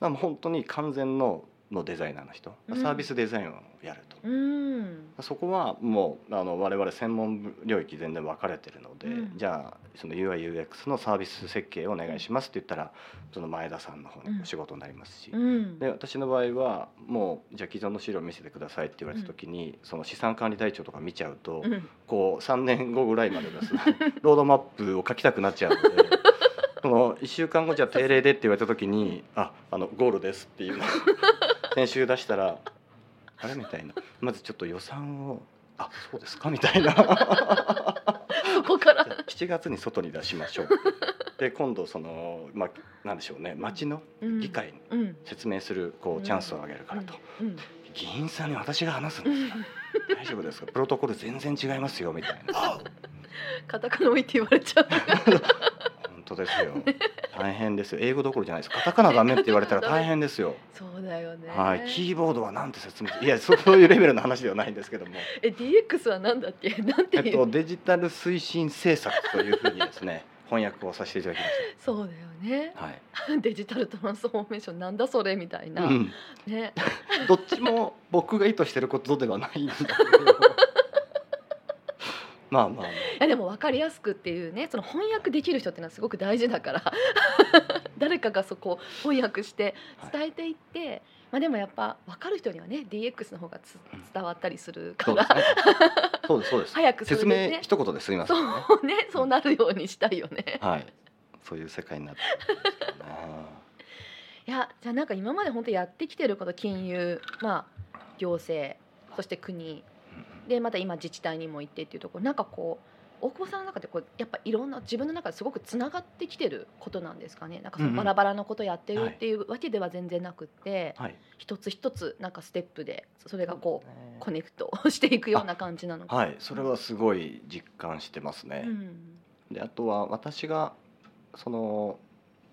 らもう本当に完全ののデザイナーの人、うん。サービスデザインをやると、うん。そこはもうあの我々専門領域全然分かれてるので、うん。じゃあその UIUX のサービス設計をお願いしますって言ったらその前田さんの方のお仕事になりますし、うん。で私の場合はもうじゃあ既存の資料を見せてくださいって言われた時に、その資産管理台帳とか見ちゃうと、うん。こう3年後ぐらいまでですねロードマップを書きたくなっちゃうので その1週間後じゃあ定例でって言われた時に「ああのゴールです」っていうのを先週出したら「あれ?」みたいな。まずちょっと予算を「あそうですか」みたいな。そこから。じゃあ7月に外に出しましょう。で今度そのまあなんでしょうね。町の議会にうん。説明するこうチャンスをあげるからと。うん。議員さんに私が話すんですか大丈夫ですか？プロトコル全然違いますよみたいな。カタカナ置いて言われちゃう。本当ですよ。大変ですよ。英語どころじゃないです。カタカナダメって言われたら大変ですよ。そうだよね。はい。キーボードはなんて説明いやそういうレベルの話ではないんですけども。え DX はなんだっけ？なんてえっとデジタル推進政策というふうにですね翻訳をさせていただきましそうだよね。たはい、デジタルトランスフォーメーションなんだそれみたいな、うん、ね。どっちも僕が意図してることではないんだけどまあまあ。まあいやでも分かりやすくっていうねその翻訳できる人っていうのはすごく大事だから。誰かがそこを翻訳して伝えていって、まあでもやっぱ分かる人にはね DX の方がつうん。伝わったりするから、そうですね。そうですそうです。早くそれ説明一言ですみません。ねそうねそうなるようにしたいよね。はい。そういう世界になってるんですけどね。いやじゃあなんか今まで本当やってきてること金融まあ行政そして国でまた今自治体にも行ってっていうところなんかこう大久保さんの中でこうやっぱいろんな自分の中ですごくつながってきてることなんですかね。なんかそのバラバラのことやってるっていうわけでは全然なくって、はい。一つ一つなんかステップでそれがこうね。コネクト していくような感じなのか。はい。それはすごい実感してますね。うん。であとは私がその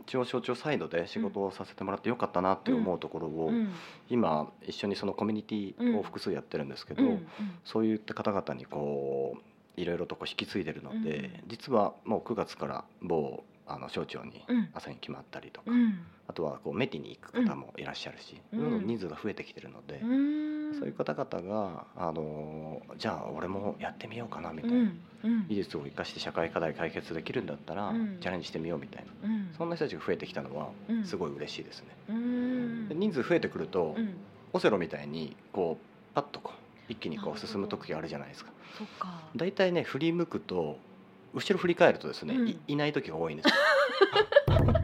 中央省庁サイドで仕事をさせてもらってよかったなって思うところを、うん。今一緒にそのコミュニティを複数やってるんですけど、そういった方々にこういろいろとこう引き継いでるので、うん。実はもう9月から某あの省庁にうん。朝に決まったりとか、うん。あとはこうメティに行く方もいらっしゃるし、うん。どんどん人数が増えてきてるので、うんそういう方々があのじゃあ俺もやってみようかなみたいな、技術を生かして社会課題解決できるんだったら、うん。チャレンジしてみようみたいな。うん。そんな人たちが増えてきたのはうん。すごい嬉しいですね。うん。で人数増えてくると、うん。オセロみたいにこうパッとこう一気にこう進む時があるじゃないですか。大体ね振り向くと後ろ振り返るとですね、うん。いいない時が多いんですよ。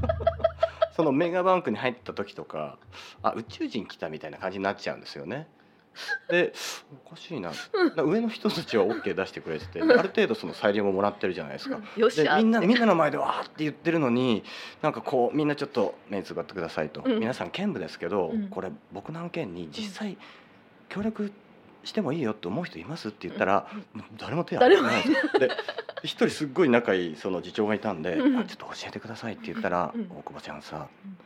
そのメガバンクに入った時とかあ宇宙人来たみたいな感じになっちゃうんですよね でおかしいな。な上の人たちは OK 出してくれててである程度その裁量ももらってるじゃないですか。よっしゃ。でみんなみんなの前でわーって言ってるのになんかこうみんなちょっと目つぶってくださいと、うん。皆さん兼務ですけど、うん。これ僕の案件に実際協力してもいいよって思う人いますって言ったら、もう誰も手挙げてない。んですよで一人すっごい仲いいその次長がいたんで「うん。あちょっと教えてください」って言ったら「うん。大久保ちゃんさうん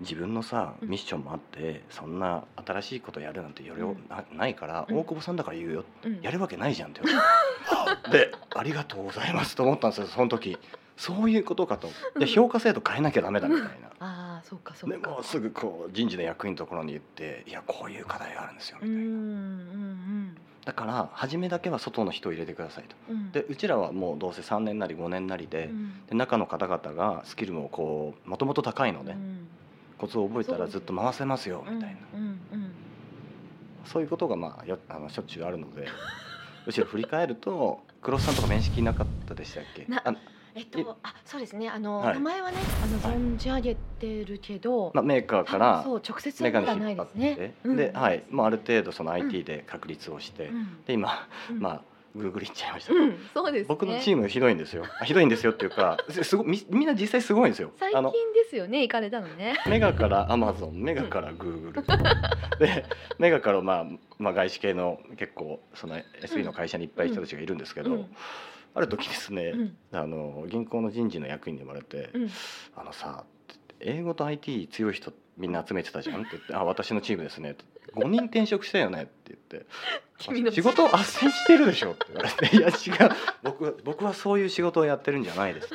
自分のさうん。ミッションもあってそんな新しいことやるなんて余裕うん。なないから、うん。大久保さんだから言うよ。うん。やるわけないじゃんって。言われてでありがとうございますと思ったんですよその時。そういうことかと。で評価制度変えなきゃダメだみたいな。ああそうかそうか。でもうすぐこう人事の役員のところに行って「いやこういう課題があるんですよ」みたいな。んだから初めだけは外の人を入れてくださいと。うん。うん。でうちらはもうどうせ3年なり5年なりで,、うん。で中の方々がスキルもこうもともと高いので、うんコツを覚えたらずっと回せますよみたいな、うんうんそういうことがまあよあのしょっちゅうあるので 後ろ振り返ると黒須さんとか面識なかったでしたっけ？えっとあそうですね。あのはい。名前はねあのはい。存じ上げてるけどまあ、メーカーからそう直接メガはまだないネ引っ張って、ですね。うん。で、はい、もうある程度その IT で確立をして、うん。で今、うんまあ Google 行っちゃいました、うんそうですね。僕のチームひどいんですよ。あひどいんですよっていうかすすごみみんな実際すごいんですよ。最近ですよね行かれたのね。メガからアマゾンメガからグーグルでメガからまあ、まあ、外資系の結構その SE の会社にいっぱい人たちがいるんですけど、うん。ある時ですね、うん。あの銀行の人事の役員に言われて「うん。あのさ英語と IT 強い人みんな集めてたじゃん」って言って「あ私のチームですね」って「5人転職したよね」って言って「君の仕事を斡旋してるでしょ」って。言われて「いや違う。僕は僕はそういう仕事をやってるんじゃないです」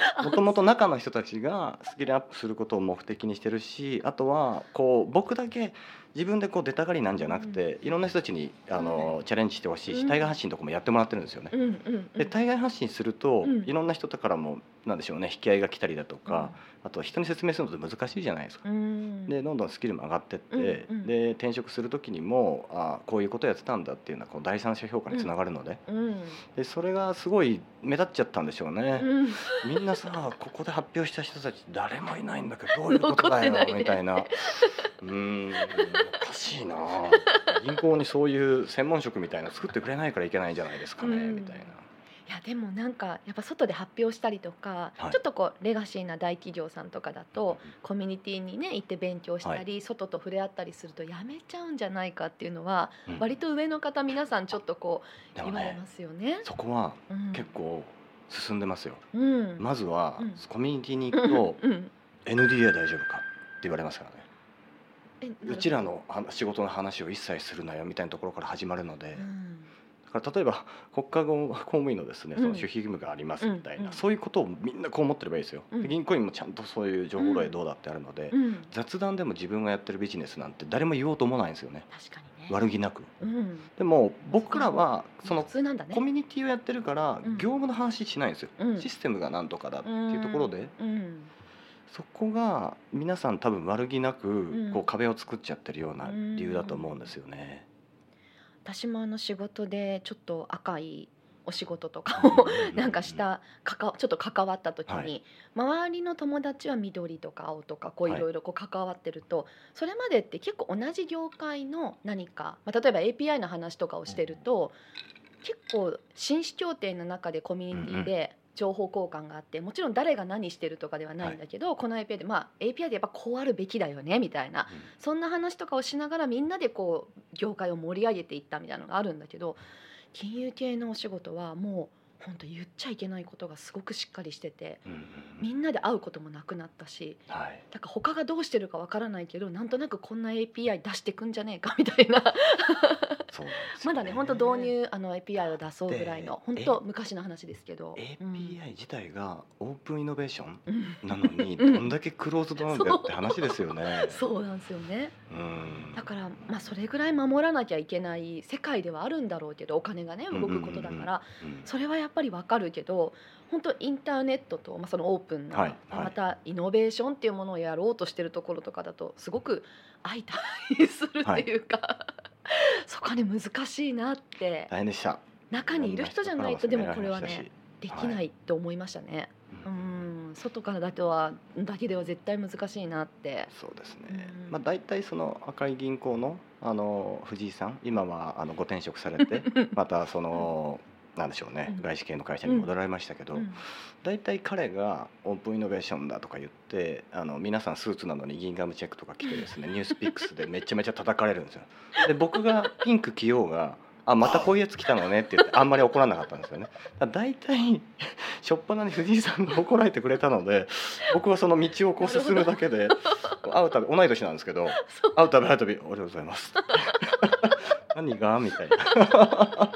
もともと中の人たちがスキルアップすることを目的にしてるしあとはこう僕だけ自分でこう出たがりなんじゃなくて、いろんな人たちにあのチャレンジしてほしいし、うん。対外発信とかもやってもらってるんですよね。で対外発信すると、うん。いろんな人からもなんでしょうね引き合いが来たりだとか、あと人に説明するのって難しいじゃないですか。うん。でどんどんスキルも上がってって、で転職する時にもあこういうことやってたんだっていうのはこう第三者評価につながるので,、うん。でそれがすごい目立っちゃったんでしょうね。うん。みんなさここで発表した人たち誰もいないんだけどどういうことだよ みたいな。うーんおかしいな。銀行にそういう専門職みたいなの作ってくれないからいけないんじゃないですかね、うん。みたいな。いやでもなんかやっぱ外で発表したりとか、はい。ちょっとこうレガシーな大企業さんとかだとコミュニティにね行って勉強したり、外と触れ合ったりするとやめちゃうんじゃないかっていうのは、うん。割と上の方皆さんちょっとこう言われますよね。そこはうん。結構進んでますよ。うん。まずはうん。コミュニティに行くとうん。NDA 大丈夫かって言われますからね。うちらのは仕事の話を一切するなよみたいなところから始まるので、うん。だから例えば国家公務員のですねそうん。の守秘義務がありますみたいな、そういうことをみんなこう思ってればいいですよ、うん。で銀行員もちゃんとそういう情報漏洩どうだってあるので、うん。雑談でも自分がやってるビジネスなんて誰も言おうと思わないんですよね。確かにね。悪気なく。うん。でも僕らはその。コミュニティをやってるからうん。業務の話しないんですよ、うん。システムがなんとかだっていうところで、うんそこが皆さん多分悪気なくん。こう壁を作っちゃってるような理由だと思うんですよね。私もあの仕事でちょっと赤いお仕事とかをなんかしたかかちょっと関わった時に、はい。周りの友達は緑とか青とかこうはい。いろいろこう関わってると、それまでって結構同じ業界の何か、まあ、例えば API の話とかをしてると、結構紳士協定の中でコミュニティで情報交換があってもちろん誰が何してるとかではないんだけど、この API でまあ API でやっぱこうあるべきだよねみたいな。そんな話とかをしながらみんなでこう業界を盛り上げていったみたいなのがあるんだけど金融系のお仕事はもう本当言っちゃいけないことがすごくしっかりしててうんうんみんなで会うこともなくなったしはい。だから他がどうしてるかわからないけどなんとなくこんな API 出してくんじゃねえかみたいな。そうなんですよまだね本当導入あの API を出そうぐらいの本で当昔の話ですけど、API 自体がオープンイノベーションうん。なのにうん。どんだけクローズドなんだよって話ですよね。そう。なんですよね。うん。だからまあそれぐらい守らなきゃいけない世界ではあるんだろうけどお金がね動くことだから。うんそれはやっぱりわかるけど本当インターネットと、まあ、そのオープンな、はいはいまたイノベーションっていうものをやろうとしてるところとかだとすごく相対するっていうか、そこはね難しいなって大変でした。中にいる人じゃないとでもこれはねできないと思いましたね。ううんん外からだけはだけでは絶対難しいなって。そうですねうん。まあ大体その赤い銀行のあの藤井さん今はあのご転職されて またそのなんでしょうね。うん。外資系の会社に戻られましたけど、うん。大体彼がオープンイノベーションだとか言ってあの皆さんスーツなのにギンガムチェックとか着てですね ニュースピックスでめちゃめちゃ叩かれるんですよ。で僕がピンク着ようがあまたこういうやつ来たのねって言ってあんまり怒らなかったんですよね。大体初っ端に藤井さんが怒られてくれたので僕はその道をこう進むだけで会うたび同い年なんですけど会うたび会うたび「おはようございます」何が？みたいな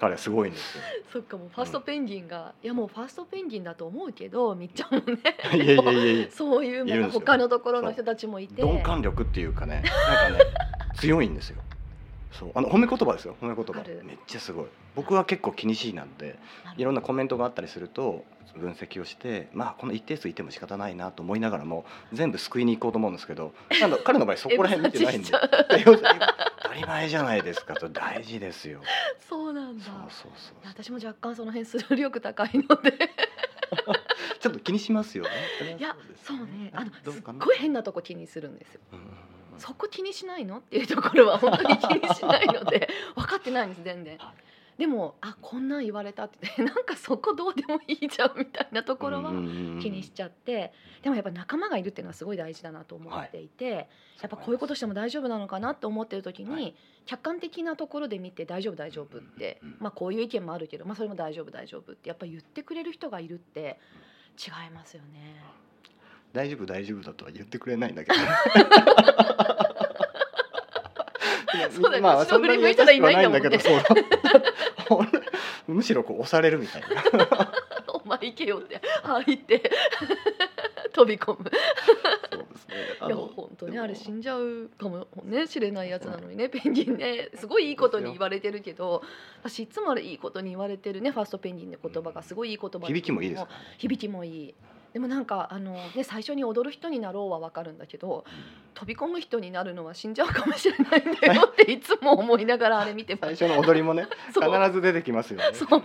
彼はすごいんですよ。そっかもうファーストペンギンが、いやもうファーストペンギンだと思うけどみっちゃんもねいやいやいやいや。そういういるんですよ他のところの人たちもいて。鈍感力っていうかね なんかね強いんですよ。そうあの褒め言葉ですよ褒め言葉。ある。めっちゃすごい。僕は結構気にしいなんでいろんなコメントがあったりすると分析をしてまあこの一定数いても仕方ないなと思いながらも全部救いに行こうと思うんですけどなんだ彼の場合そこら辺見てないんで たり前じゃないですかと大事ですよ。そうなんだ。そうそうそう私も若干その辺スルー力高いので。ちょっと気にしますよね。いやそうね。あのすっごい変なとこ気にするんですよ。そこ気にしないの？っていうところは本当に気にしないので分かってないんです全然。はいでもあこんなん言われたって。なんかそこどうでもいいじゃんみたいなところは気にしちゃって。でもやっぱ仲間がいるっていうのはすごい大事だなと思っていて、やっぱこういうことしても大丈夫なのかなと思ってる時に、はい。客観的なところで見て大丈夫大丈夫って、うんうんまあこういう意見もあるけど、まあ、それも大丈夫大丈夫ってやっぱ言ってくれる人がいるって違いますよね。大丈夫大丈夫だとは言ってくれないんだけど そうだよ。まあ後ろ振り向いたらそんなにいないんだもんむしろこう押されるみたいなお前行けよって入って 飛び込む。そうですね。あいやの本当ねあれ死んじゃうかもね知れないやつなのにねペンギンね。すごいいいことに言われてるけど私いつもあれいいことに言われてるねファーストペンギンの言葉が。すごいいい言葉響きもいいです響きもいいでもなんかあの、ね、最初に踊る人になろうは分かるんだけど飛び込む人になるのは死んじゃうかもしれないんだよっていつも思いながらあれ見てます。最初の踊りもね 必ず出てきますよね。そう。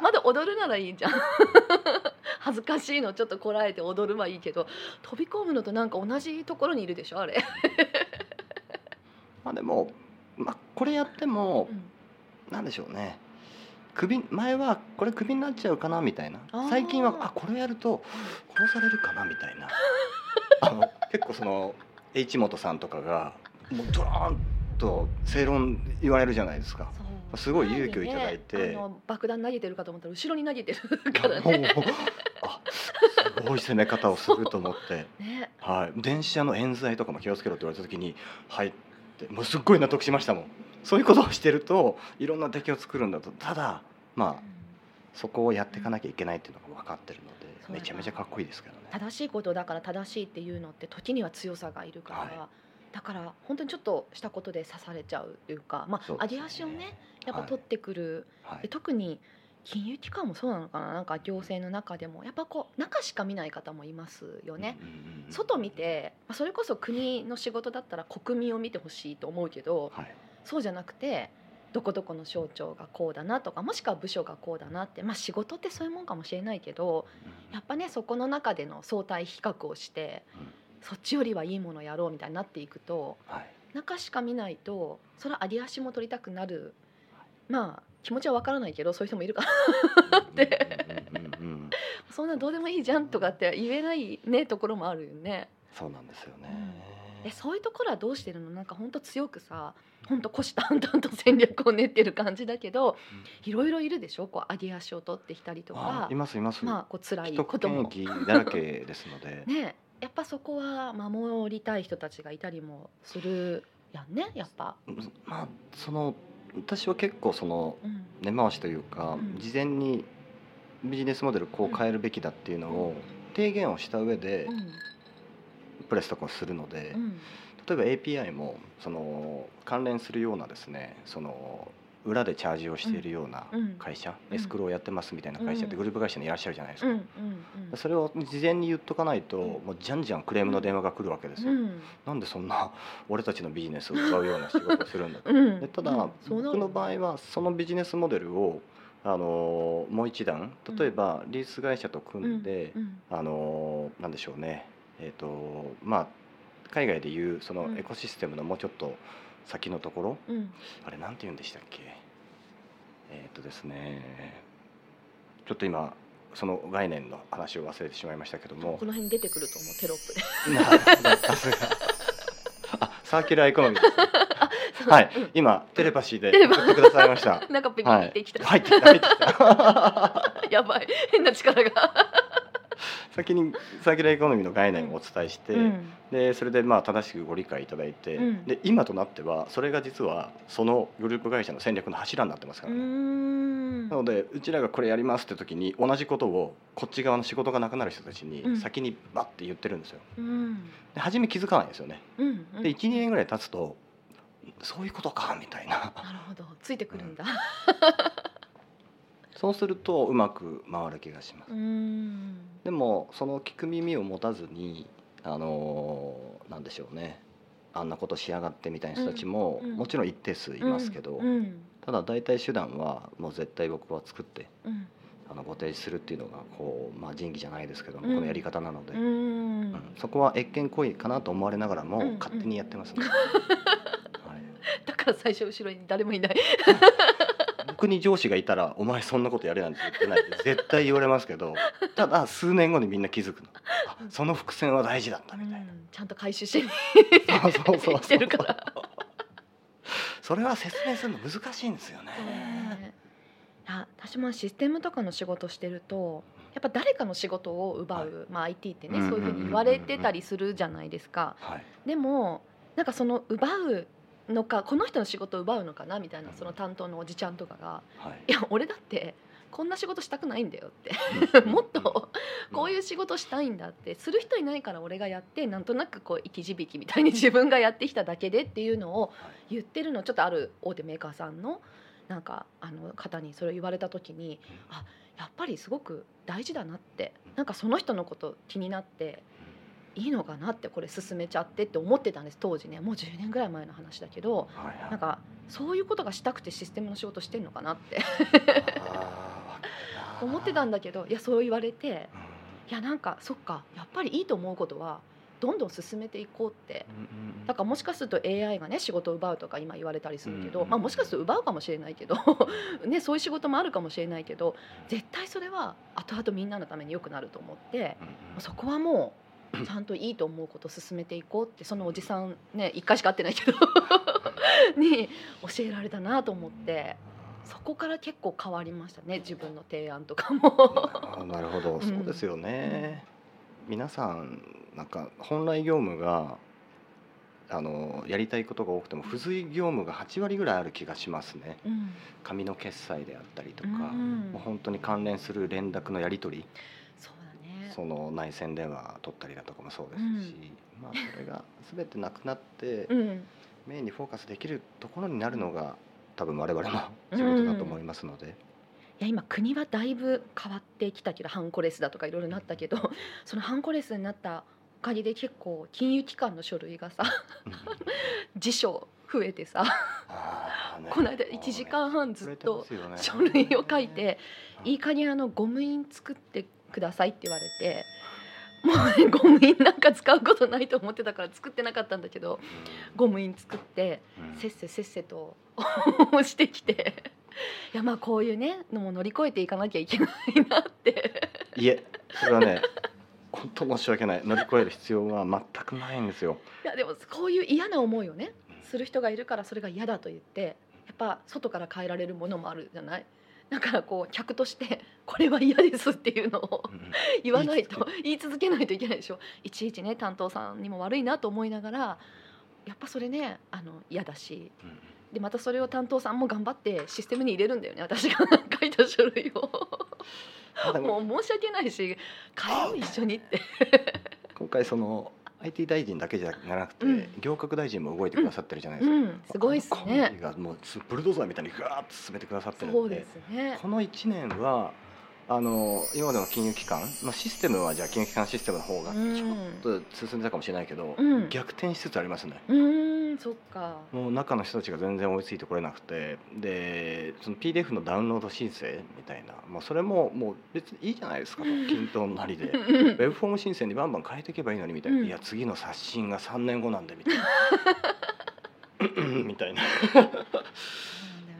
まだ踊るならいいじゃん。恥ずかしいのちょっとこらえて踊るはいいけど飛び込むのとなんか同じところにいるでしょあれ、まあでもまあこれやってもうん。なんでしょうね首前はこれ首になっちゃうかなみたいな。最近はあこれやると殺されるかなみたいな。あの結構その H 元さんとかがもうドラーンと正論言われるじゃないですか。すごい勇気をいただいて。前ねあの爆弾投げてるかと思ったら後ろに投げてるいからねあすごい攻め方をすると思って、ね。はい、電車の冤罪とかも気をつけろって言われた時に「はい」ってもうすっごい納得しましたもん。そういうことをしてるといろんな敵を作るんだとただまあそこをやっていかなきゃいけないっていうのが分かってるのでめちゃめちゃかっこいいですけどね。正しいことだから正しいっていうのって時には強さがいるから、はだから本当にちょっとしたことで刺されちゃうっていうかまあそうですね上げ足をねやっぱはい取ってくる、はいで特に金融機関もそうなのかな？なんか行政の中でも。やっぱこう中しか見ない方もいますよね。うんうんうん外見てまあそれこそ国の仕事だったら国民を見てほしいと思うけどはい。そうじゃなくてどこどこの省庁がこうだなとかもしくは部署がこうだなってまあ仕事ってそういうもんかもしれないけどやっぱねそこの中での相対比較をして、うん。そっちよりはいいものやろうみたいになっていくとはい。中しか見ないとそれは有足も取りたくなる。まあ気持ちはわからないけどそういう人もいるか。らで、うんうんうん、そんなどうでもいいじゃんとかって言えないねところもあるよね。そうなんですよね、えそういうところはどうしてるの？なんか本当強くさ本当虎視眈々と戦略を練ってる感じだけど、いろいろいるでしょ？こう上げ足を取ってきたりとか。いますいます。まあこう辛いことも。だらけですので。ね。やっぱそこは守りたい人たちがいたりもするやんねやっぱ。まあその私は結構その根回しというか、うん、事前にビジネスモデルこう変えるべきだっていうのを提言をした上で、プレスとかをするので、例えば API もその関連するようなですねその裏でチャージをしているような会社、エスクロをやってますみたいな会社ってグループ会社にいらっしゃるじゃないですか、それを事前に言っとかないともうじゃんじゃんクレームの電話が来るわけですよ、なんでそんな 俺たちのビジネスを使うような仕事をするんだと、でただ、僕の場合はそのビジネスモデルをあのもう一段例えばリース会社と組んで、あのなんでしょうね。えっ、とまあ海外でいうそのエコシステムのもうちょっと先のところ、うん、あれなんて言うんでしたっけ？えっ、ー、とですね。ちょっと今その概念の話を忘れてしまいましたけども。この辺に出てくると思うテロップで。あサーキュラーエコノミーはい、うん、今テレパシーで送ってくださいました。なんかピピってきた、はい、入ってきた入ってきたやばい変な力が先にサーキュラーエコノミーの概念をお伝えして、うん、でそれでまあ正しくご理解いただいて、うん、で今となってはそれが実はそのグループ会社の戦略の柱になってますからね。なのでうちらがこれやりますって時に同じことをこっち側の仕事がなくなる人たちに先にバッて言ってるんですよ。うん、で初め気づかないんですよね。うんうん、で12年ぐらい経つとそういうことかみたいな。なるほどついてくるんだ。そうするとうまく回る気がします。でもその聞く耳を持たずにあのなんでしょうね。あんなことしやがってみたいな人たちも、うん、もちろん一定数いますけど、うん、ただ大体手段はもう絶対僕は作って、うん、あのご提示するっていうのがこう、まあ、仁義じゃないですけども、このやり方なので、そこは越見行為かなと思われながらも、勝手にやってますね。はい、だから最初後ろに誰もいない僕に上司がいたら「お前そんなことやれ」なんて言ってないって 絶対言われますけどただ数年後にみんな気づくの。その伏線は大事だったみたいな、うん、ちゃんと回収してそうそうそう。してるから。それは説明するの難しいんですよね。ね。私もシステムとかの仕事してるとやっぱ誰かの仕事を奪う、はい、まあ、IT ってね、そういうふうに言われてたりするじゃないですか。はい、でもなんかその奪うのかこの人の仕事を奪うのかなみたいなその担当のおじちゃんとかが「はい、いや俺だってこんな仕事したくないんだよ」って もっとこういう仕事したいんだってする人いないから俺がやってなんとなくこう生き字引みたいに自分がやってきただけでっていうのを言ってるのちょっとある大手メーカーさんのなんかあの方にそれを言われた時にあやっぱりすごく大事だなってなんかその人のこと気になっていいのかなってこれ進めちゃってって思ってたんです。当時ね。もう10年ぐらい前の話だけど、はいはい、なんかそういうことがしたくてシステムの仕事してんのかなって。思ってたんだけどいやそう言われて、いやなんかそっかやっぱりいいと思うことはどんどん進めていこうって、だからもしかすると AI がね仕事を奪うとか今言われたりするけど、まあ、もしかすると奪うかもしれないけど ね、そういう仕事もあるかもしれないけど絶対それは後々みんなのために良くなると思って、そこはもう ちゃんといいと思うことを進めていこうってそのおじさんね一回しか会ってないけど に教えられたなと思ってそこから結構変わりましたね自分の提案とかも。なるほど。そうですよね、うん、皆さんなんか本来業務があのやりたいことが多くても付随業務が8割ぐらいある気がしますね、うん、紙の決済であったりとか、うん、もう本当に関連する連絡のやり取りその内線電話取ったりだとかもそうですし、うん、まあそれが全てなくなって、メインにフォーカスできるところになるのが多分我々の仕事だと思いますので。いや今国はだいぶ変わってきたけどハンコレスだとかいろいろなったけどそのハンコレスになったおかげで結構金融機関の書類がさ辞書増えてさ、ね、この間1時間半ずっと書類を書いて、いい加減あのゴム印作ってくださいって言われてもうねゴム印なんか使うことないと思ってたから作ってなかったんだけどゴム印作ってせっせせっせとしてきていやまあこういうねのも乗り越えていかなきゃいけないなって。いえそれはね本当申し訳ない。乗り越える必要は全くないんですよ。いやでもこういう嫌な思いをねする人がいるからそれが嫌だと言ってやっぱ外から変えられるものもあるじゃない？だからこう客として これは嫌ですっていうのをうん言わないと言い続けないといけないでしょ。いちいちね担当さんにも悪いなと思いながらやっぱそれねあの嫌だし。うんでまたそれを担当さんも頑張ってシステムに入れるんだよね私が書いた書類を。も。もう申し訳ないし変えよう一緒にって。今回その IT 大臣だけじゃなくて、うん。行革大臣も動いてくださってるじゃないですか。うん。すごいっすね。がもうブルドーザーみたいにガーッと進めてくださってるんで。そうですね。この1年はあの今までの金融機関、まあ、システムはじゃあ金融機関システムの方がうんちょっと進んでたかもしれないけど、うん。逆転しつつありますね。うーんそっか。もう中の人たちが全然追いついてこれなくてでその PDF のダウンロード申請みたいな、まあ、それももう別にいいじゃないですかと均等なりで。ウェブフォーム申請にバンバン変えていけばいいのにみたいな、うん。いや次の刷新が3年後なんでみたいな。みたいな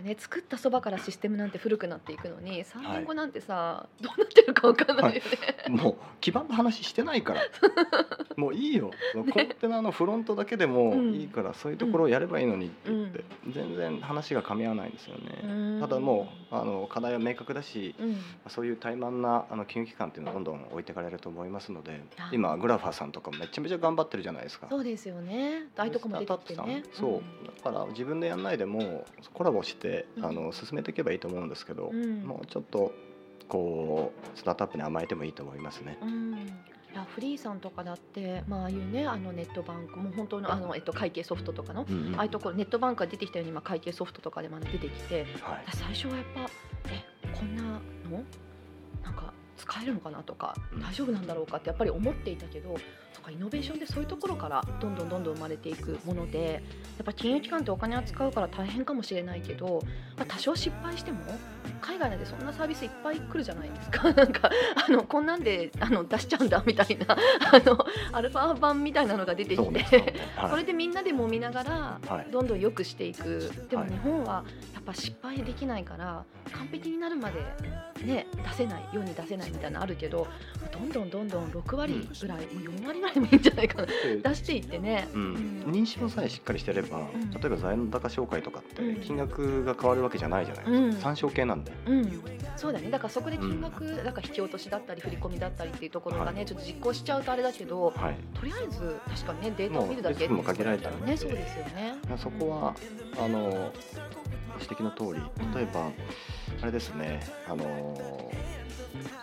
ね作ったそばからシステムなんて古くなっていくのに3年後なんてさ、どうなってるかわかんないよね、もう基盤の話してないから。もういいよ、そのコンテナのフロントだけでもうん。いいから、そういうところをやればいいのにって言って、全然話が噛み合わないんですよね、うん。ただもうあの課題は明確だしうん。そういう怠慢なあの金融機関っていうのはどんどん置いてかれると思いますのであ。今グラファーさんとかめちゃめちゃ頑張ってるじゃないですか。そうですよね。ああいうとこも出てきてね。そう、だから自分でやんないでもコラボして、うんあの進めていけばいいと思うんですけど、うん。もうちょっとこうスタートアップに甘えてもいいと思いますね。うん。いやフリーさんとかだってまあああいうねあのネットバンクもう本当のあの、えっと、会計ソフトとかの、うんうん。ああいうところネットバンクが出てきたように今会計ソフトとかでも出てきてはい。私最初はやっぱえこんなの？なんか使えるのかなとかうん。大丈夫なんだろうかってやっぱり思っていたけどとかイノベーションってそういうところからどんどんどんどん生まれていくものでやっぱ金融機関ってお金扱うから大変かもしれないけど、まあ、多少失敗しても海外なんてそんなサービスいっぱい来るじゃないですか なんかあのこんなんであの出しちゃうんだみたいなあのアルファ版みたいなのが出てきて。ね。はいそれでみんなで揉みながらはいどんどん良くしていく、でもはい日本はやっぱ失敗できないから完璧になるまでね出せない世に出せないみたいなのあるけどどんどんどんどん6割ぐらい、もう4割ぐらいでもいいんじゃないかな。で出していってね、うん。うん。認証さえしっかりしてれば、ん。例えば財務高紹介とかってうん。金額が変わるわけじゃないじゃないですか、うん。参照系なんで。うん、そうだね。だからそこで金額、だから引き落としだったり振り込みだったりっていうところがね、はい。ちょっと実行しちゃうとあれだけどはい、とりあえず確かにねデータを見るだけも限られたらねそうですよね。そこはあのご指摘の通り例えばあれですねあの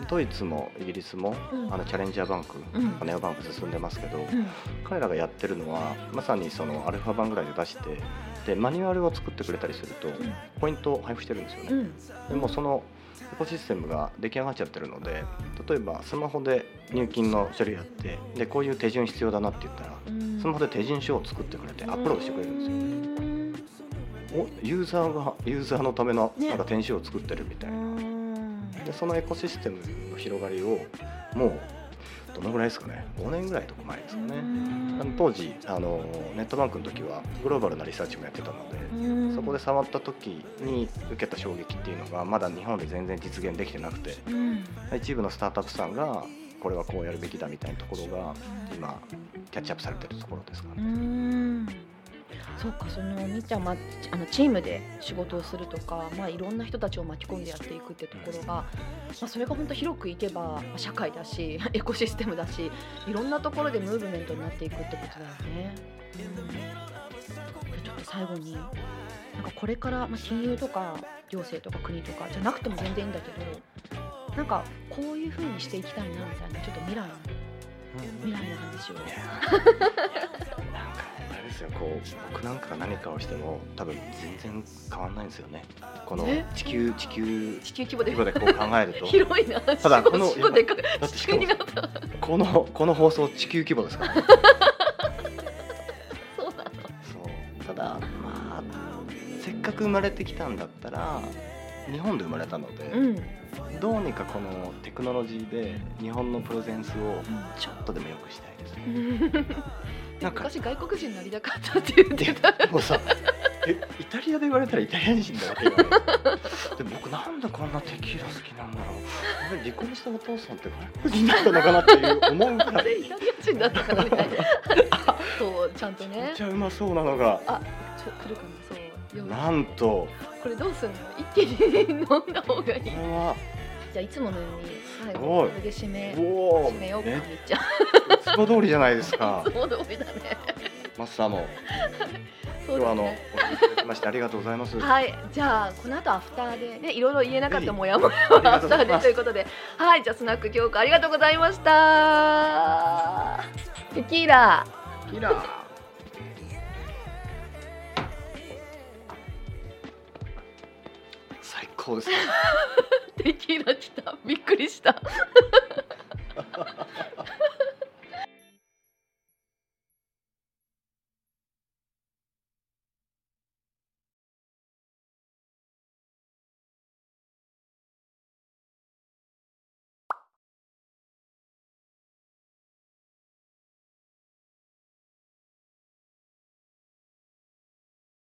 ドイツもイギリスも、うん。あのチャレンジャーバンク、うん。ネオバンク進んでますけど、うん。彼らがやってるのはまさにそのアルファ版ぐらいで出してでマニュアルを作ってくれたりすると、ポイントを配布してるんですよね。うん。でもそのエコシステムが出来上がっちゃってるので例えばスマホで入金の処理やってでこういう手順必要だなって言ったらうん。スマホで手順書を作ってくれてアップロードしてくれるんですよ。おユーザーがユーザーのためのね。なんか転紙を作ってるみたいな、うん。でそのエコシステムの広がりをもうどのぐらいですかね。5年ぐらいとか前ですかね。あの当時あのネットバンクの時はグローバルなリサーチもやってたので、うん。そこで触った時に受けた衝撃っていうのがまだ日本で全然実現できてなくてうん。一部のスタートアップさんがこれはこうやるべきだみたいなところが今キャッチアップされてるところですかうね。んそうかそのみっちゃんは、まあ、あのチームで仕事をするとか、まあ、いろんな人たちを巻き込んでやっていくってところが、まあ、それが本当広くいけば、まあ、社会だし エコシステムだしいろんなところでムーブメントになっていくってことだよね。うん、ちょっと最後になんかこれから、まあ、金融とか行政とか国とかじゃなくても全然いいんだけどなんかこういうふうにしていきたいなみたいなちょっと未来の未来の話を。なんかあれですよこう僕なんかが何かをしても多分全然変わんないんですよねこのえ？地球地球地球規模で規模でこう考えると 広いな。ただこの四五でかく地球になった。このこの放送地球規模ですからね そうなの。そうただまあせっかく生まれてきたんだったら日本で生まれたので、うん。どうにかこのテクノロジーで日本のプレゼンスをちょっとでも良くしたいですね。なんか。昔外国人になりたかったって言ってた。もうさえイタリアで言われたらイタリア人だわけよでも僕なんでこんなテキーラ好きなんだろう。離婚したお父さんって外国人だったのかなっていう思うぐあらい。れイタリア人だったかなみたいな。そうちゃんとめねっちゃうまそうなのが。あちょ来るかな。そう。よなんと。これどうすんの？一気に飲んだ方がいい。これはじゃあいつものように最後これで締め締めようかみっめちゃんいつも通りじゃないですか。いつも通りだねマスターも。そ今日はあのましてありがとうございます。はいじゃあこの後アフターでねいろいろ言えなかったもやもやアフターでということで。はいじゃあスナック京子ありがとうございました。テキーラ。キラそですか？テキーラ来た。びっくりした。